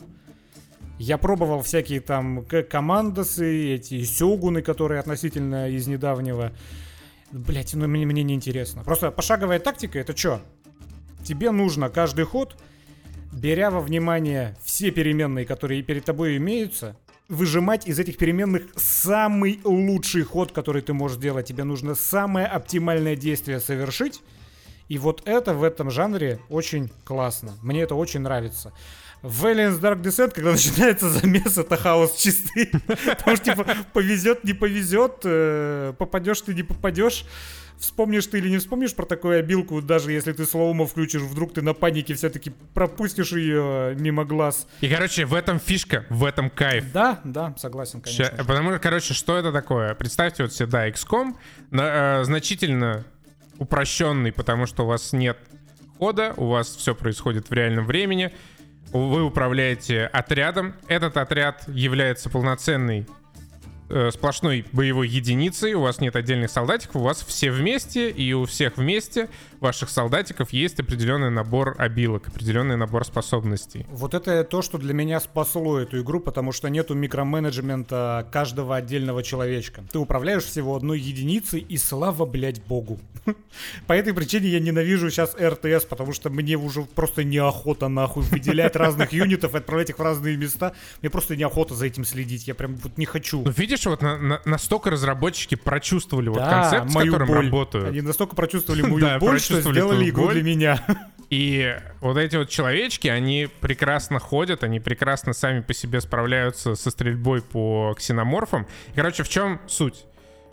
Я пробовал всякие там командосы, эти сёгуны, которые относительно из недавнего. Блять, ну мне, мне не интересно. Просто пошаговая тактика это что? Тебе нужно каждый ход, беря во внимание все переменные, которые перед тобой имеются, выжимать из этих переменных самый лучший ход, который ты можешь сделать. Тебе нужно самое оптимальное действие совершить. И вот это в этом жанре очень классно. Мне это очень нравится в Aliens Dark Descent, когда начинается замес, это хаос чистый. Потому что, типа, повезет, не повезет, э, попадешь ты, не попадешь. Вспомнишь ты или не вспомнишь про такую обилку, даже если ты слоумо включишь, вдруг ты на панике все-таки пропустишь ее мимо глаз. И, короче, в этом фишка, в этом кайф. Да, да, согласен, конечно. Ща, потому что, короче, что это такое? Представьте вот себе, да, XCOM на, э, значительно упрощенный, потому что у вас нет хода, у вас все происходит в реальном времени, вы управляете отрядом. Этот отряд является полноценной э, сплошной боевой единицей, у вас нет отдельных солдатиков, у вас все вместе, и у всех вместе ваших солдатиков есть определенный набор обилок, определенный набор способностей. Вот это то, что для меня спасло эту игру, потому что нету микроменеджмента каждого отдельного человечка. Ты управляешь всего одной единицей, и слава, блять, богу. По этой причине я ненавижу сейчас РТС, потому что мне уже просто неохота нахуй выделять разных юнитов и отправлять их в разные места. Мне просто неохота за этим следить. Я прям вот не хочу. Ну, видишь, вот на, на, настолько разработчики прочувствовали вот концепт, с которым боль. работают. Они настолько прочувствовали мою боль, что сделали игру для меня. И вот эти вот человечки, они прекрасно ходят, они прекрасно сами по себе справляются со стрельбой по ксеноморфам. Короче, в чем суть?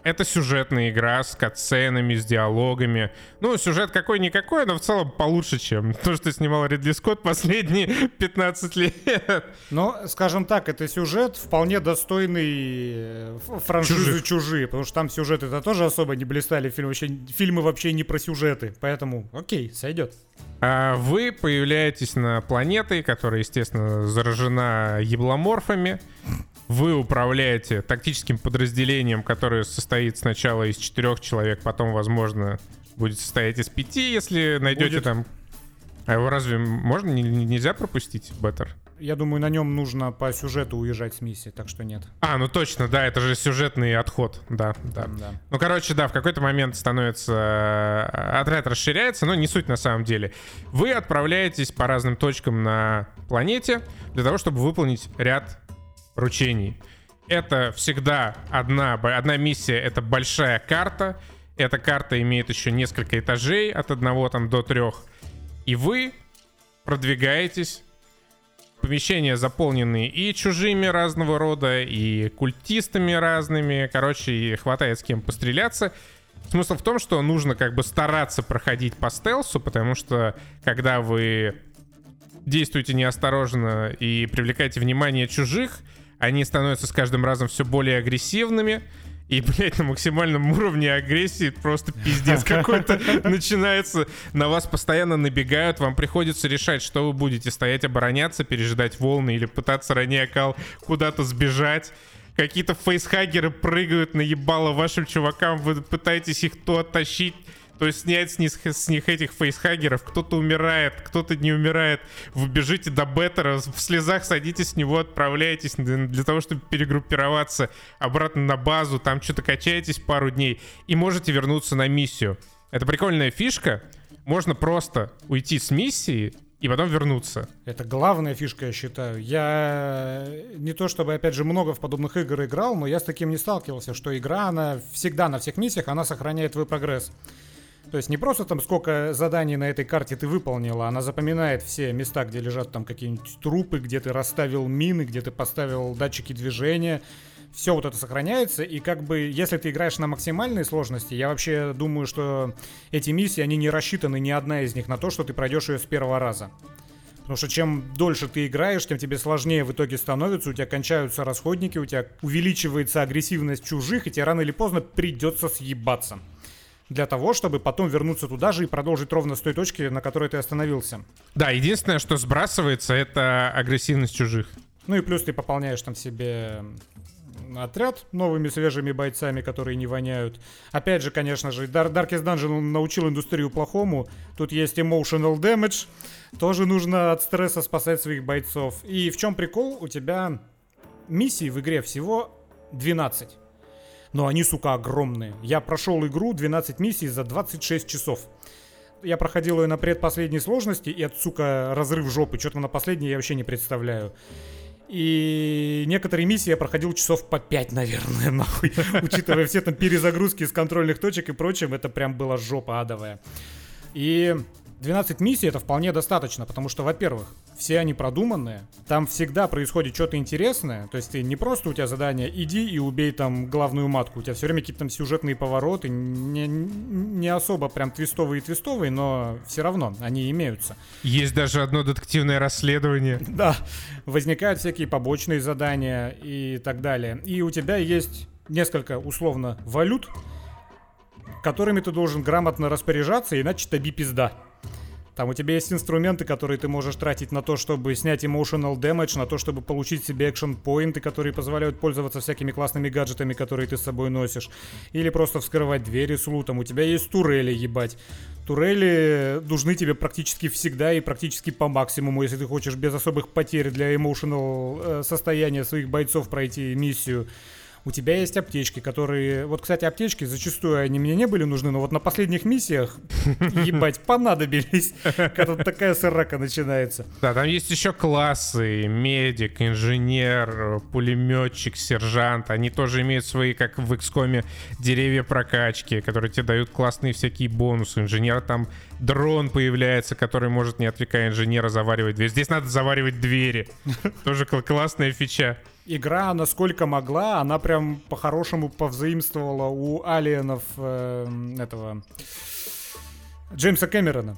Это сюжетная игра с катсценами, с диалогами. Ну, сюжет какой-никакой, но в целом получше, чем то, что снимал Ридли Скотт последние 15 лет. Но, скажем так, это сюжет вполне достойный э, франшизы Чужих. «Чужие», потому что там сюжеты это тоже особо не блистали. Фильм вообще, фильмы вообще не про сюжеты, поэтому окей, сойдет. А вы появляетесь на планете, которая, естественно, заражена ебломорфами вы управляете тактическим подразделением, которое состоит сначала из четырех человек, потом, возможно, будет состоять из пяти, если найдете будет. там... А его разве можно, нельзя пропустить, Беттер? Я думаю, на нем нужно по сюжету уезжать с миссии, так что нет. А, ну точно, да, это же сюжетный отход, да, да. да. Ну, короче, да, в какой-то момент становится... Э, отряд расширяется, но не суть на самом деле. Вы отправляетесь по разным точкам на планете для того, чтобы выполнить ряд поручений. Это всегда одна, одна миссия, это большая карта. Эта карта имеет еще несколько этажей от одного там до трех. И вы продвигаетесь. Помещения заполнены и чужими разного рода, и культистами разными. Короче, и хватает с кем постреляться. Смысл в том, что нужно как бы стараться проходить по стелсу, потому что когда вы действуете неосторожно и привлекаете внимание чужих, они становятся с каждым разом все более агрессивными, И, блядь, на максимальном уровне агрессии просто пиздец какой-то начинается. На вас постоянно набегают, вам приходится решать, что вы будете стоять, обороняться, пережидать волны или пытаться ранее кал куда-то сбежать. Какие-то фейсхагеры прыгают на ебало вашим чувакам, вы пытаетесь их то оттащить, то есть снять с них, с них этих фейсхагеров, кто-то умирает, кто-то не умирает. Вы бежите до беттера, в слезах садитесь с него, отправляетесь для того, чтобы перегруппироваться обратно на базу, там что-то качаетесь пару дней и можете вернуться на миссию. Это прикольная фишка. Можно просто уйти с миссии и потом вернуться. Это главная фишка, я считаю. Я не то чтобы, опять же, много в подобных игр играл, но я с таким не сталкивался, что игра, она всегда на всех миссиях, она сохраняет твой прогресс. То есть не просто там сколько заданий на этой карте ты выполнила, она запоминает все места, где лежат там какие-нибудь трупы, где ты расставил мины, где ты поставил датчики движения. Все вот это сохраняется, и как бы, если ты играешь на максимальной сложности, я вообще думаю, что эти миссии, они не рассчитаны, ни одна из них, на то, что ты пройдешь ее с первого раза. Потому что чем дольше ты играешь, тем тебе сложнее в итоге становится, у тебя кончаются расходники, у тебя увеличивается агрессивность чужих, и тебе рано или поздно придется съебаться для того, чтобы потом вернуться туда же и продолжить ровно с той точки, на которой ты остановился. Да, единственное, что сбрасывается, это агрессивность чужих. Ну и плюс ты пополняешь там себе отряд новыми свежими бойцами, которые не воняют. Опять же, конечно же, Dar Darkest Dungeon научил индустрию плохому. Тут есть emotional damage. Тоже нужно от стресса спасать своих бойцов. И в чем прикол? У тебя миссий в игре всего 12 но они, сука, огромные. Я прошел игру 12 миссий за 26 часов. Я проходил ее на предпоследней сложности, и от, сука, разрыв жопы. Что-то на последней я вообще не представляю. И некоторые миссии я проходил часов по 5, наверное, нахуй. Учитывая все там перезагрузки из контрольных точек и прочим, это прям была жопа адовая. И 12 миссий это вполне достаточно, потому что, во-первых, все они продуманные, там всегда происходит что-то интересное, то есть ты не просто у тебя задание иди и убей там главную матку, у тебя все время какие-то там сюжетные повороты, не, не особо прям твистовые-твистовые, но все равно они имеются. Есть даже одно детективное расследование. Да, возникают всякие побочные задания и так далее. И у тебя есть несколько условно валют, которыми ты должен грамотно распоряжаться, иначе таби пизда. Там у тебя есть инструменты, которые ты можешь тратить на то, чтобы снять emotional damage, на то, чтобы получить себе action поинты, которые позволяют пользоваться всякими классными гаджетами, которые ты с собой носишь. Или просто вскрывать двери с лутом. У тебя есть турели, ебать. Турели нужны тебе практически всегда и практически по максимуму, если ты хочешь без особых потерь для emotional э, состояния своих бойцов пройти миссию у тебя есть аптечки, которые... Вот, кстати, аптечки зачастую они мне не были нужны, но вот на последних миссиях, ебать, понадобились, когда такая сырака начинается. Да, там есть еще классы, медик, инженер, пулеметчик, сержант. Они тоже имеют свои, как в XCOM, деревья прокачки, которые тебе дают классные всякие бонусы. Инженер там дрон появляется, который может, не отвлекая инженера, заваривать дверь. Здесь надо заваривать двери. Тоже классная фича игра, насколько могла, она прям по-хорошему повзаимствовала у алиенов э, этого Джеймса Кэмерона.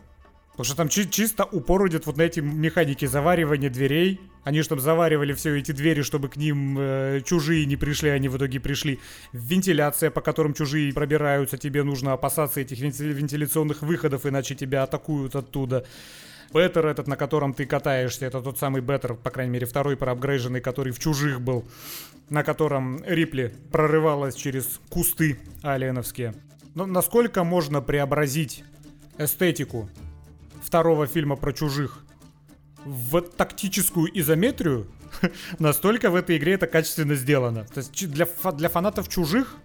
Потому что там чи- чисто упор идет вот на эти механики заваривания дверей. Они же там заваривали все эти двери, чтобы к ним э, чужие не пришли, они в итоге пришли. Вентиляция, по которым чужие пробираются, тебе нужно опасаться этих вентиляционных выходов, иначе тебя атакуют оттуда. Беттер этот, на котором ты катаешься, это тот самый Беттер, по крайней мере, второй проапгрейженный, который в чужих был, на котором Рипли прорывалась через кусты алиеновские. Но насколько можно преобразить эстетику второго фильма про чужих в тактическую изометрию, настолько в этой игре это качественно сделано. То есть для, для фанатов чужих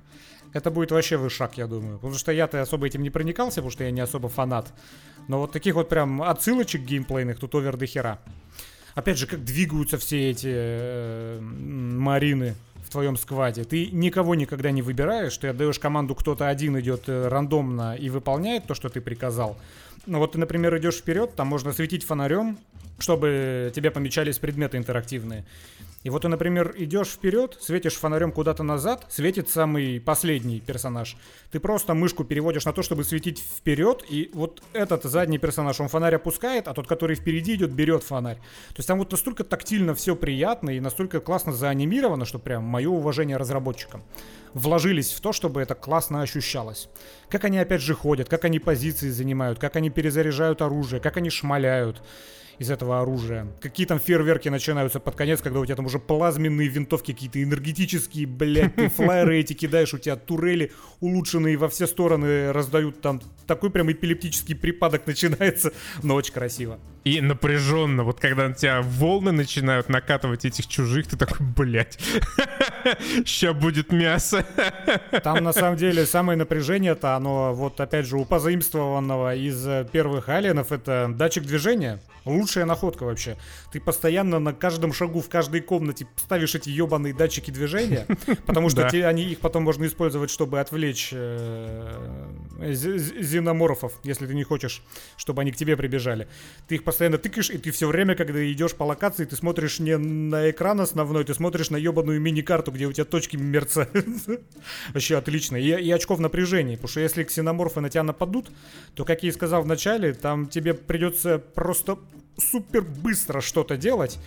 это будет вообще вышаг, я думаю. Потому что я-то особо этим не проникался, потому что я не особо фанат. Но вот таких вот прям отсылочек геймплейных тут овер до хера. Опять же, как двигаются все эти э, марины в твоем скваде. Ты никого никогда не выбираешь, ты отдаешь команду, кто-то один идет э, рандомно и выполняет то, что ты приказал. Ну вот ты, например, идешь вперед, там можно светить фонарем, чтобы тебе помечались предметы интерактивные. И вот ты, например, идешь вперед, светишь фонарем куда-то назад, светит самый последний персонаж. Ты просто мышку переводишь на то, чтобы светить вперед, и вот этот задний персонаж, он фонарь опускает, а тот, который впереди идет, берет фонарь. То есть там вот настолько тактильно все приятно и настолько классно заанимировано, что прям мое уважение разработчикам. Вложились в то, чтобы это классно ощущалось. Как они опять же ходят, как они позиции занимают, как они перезаряжают оружие, как они шмаляют из этого оружия. Какие там фейерверки начинаются под конец, когда у тебя там уже плазменные винтовки какие-то энергетические, блядь, ты флайеры эти кидаешь, у тебя турели улучшенные во все стороны раздают там. Такой прям эпилептический припадок начинается, но очень красиво. И напряженно, вот когда на тебя волны начинают накатывать этих чужих, ты такой, блядь, ща будет мясо. Там на самом деле самое напряжение-то, оно вот опять же у позаимствованного из первых алиенов, это датчик движения. Лучшая находка вообще. Ты постоянно на каждом шагу, в каждой комнате ставишь эти ебаные датчики движения, потому что они, их потом можно использовать, чтобы отвлечь э, зиноморфов, если ты не хочешь, чтобы они к тебе прибежали. Ты их постоянно тыкаешь, и ты все время, когда идешь по локации, ты смотришь не на экран основной, ты смотришь на ебаную мини-карту, где у тебя точки мерцают. Вообще отлично. И, и очков напряжения, потому что если ксеноморфы на тебя нападут, то, как я и сказал в начале, там тебе придется просто супер быстро что-то делать,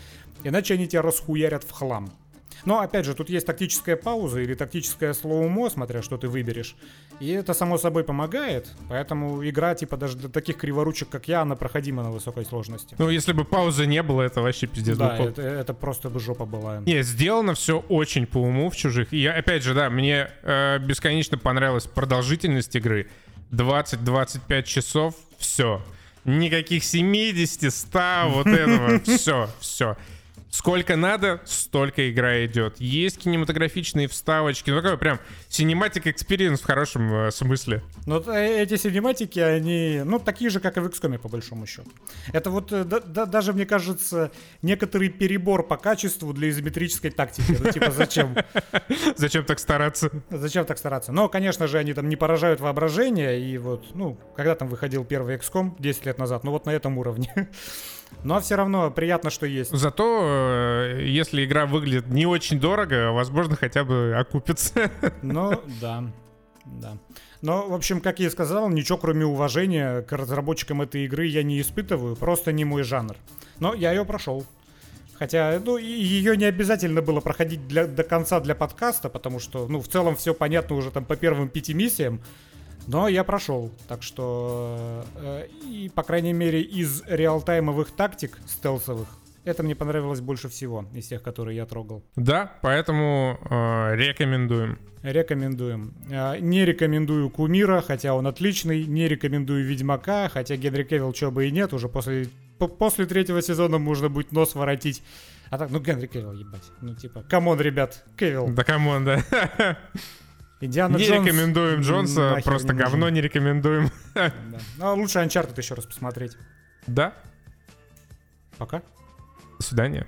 иначе они тебя расхуярят в хлам. Но, опять же, тут есть тактическая пауза или тактическое слоумо, смотря что ты выберешь. И это, само собой, помогает. Поэтому игра, типа, даже для таких криворучек, как я, она проходима на высокой сложности. Ну, если бы паузы не было, это вообще пиздец. Да, это, это просто бы жопа была. Не, сделано все очень по уму в чужих. И, опять же, да, мне э, бесконечно понравилась продолжительность игры. 20-25 часов, все. Никаких 70, 100, вот этого. Все, все. Сколько надо, столько игра идет. Есть кинематографичные вставочки. Ну, такой прям cinematic experience в хорошем э, смысле. Ну, э, эти синематики, они, ну, такие же, как и в XCOM, по большому счету. Это вот, э, да, да, даже, мне кажется, некоторый перебор по качеству для изометрической тактики. Ну, типа, зачем? Зачем так стараться? Зачем так стараться? Но, конечно же, они там не поражают воображение. И вот, ну, когда там выходил первый XCOM 10 лет назад, ну, вот на этом уровне. Но все равно приятно, что есть. Зато, э, если игра выглядит не очень дорого, возможно, хотя бы окупится. Ну, да. Да. Но, в общем, как я и сказал, ничего кроме уважения к разработчикам этой игры я не испытываю. Просто не мой жанр. Но я ее прошел. Хотя, ну, ее не обязательно было проходить для, до конца для подкаста, потому что, ну, в целом все понятно уже там по первым пяти миссиям. Но я прошел, так что, э, и, по крайней мере, из реалтаймовых тактик стелсовых, это мне понравилось больше всего из тех, которые я трогал. Да, поэтому э, рекомендуем. Рекомендуем. Э, не рекомендую Кумира, хотя он отличный. Не рекомендую Ведьмака, хотя Генри Кевилл чего бы и нет. Уже после, после третьего сезона можно будет нос воротить. А так, ну Генри Кевилл, ебать. Ну типа, come on, ребят, Кевилл. Да come on, да. Индиана не Джонс рекомендуем Джонса, просто не говно не рекомендуем. Да. Ну, лучше Uncharted еще раз посмотреть. Да. Пока. До свидания.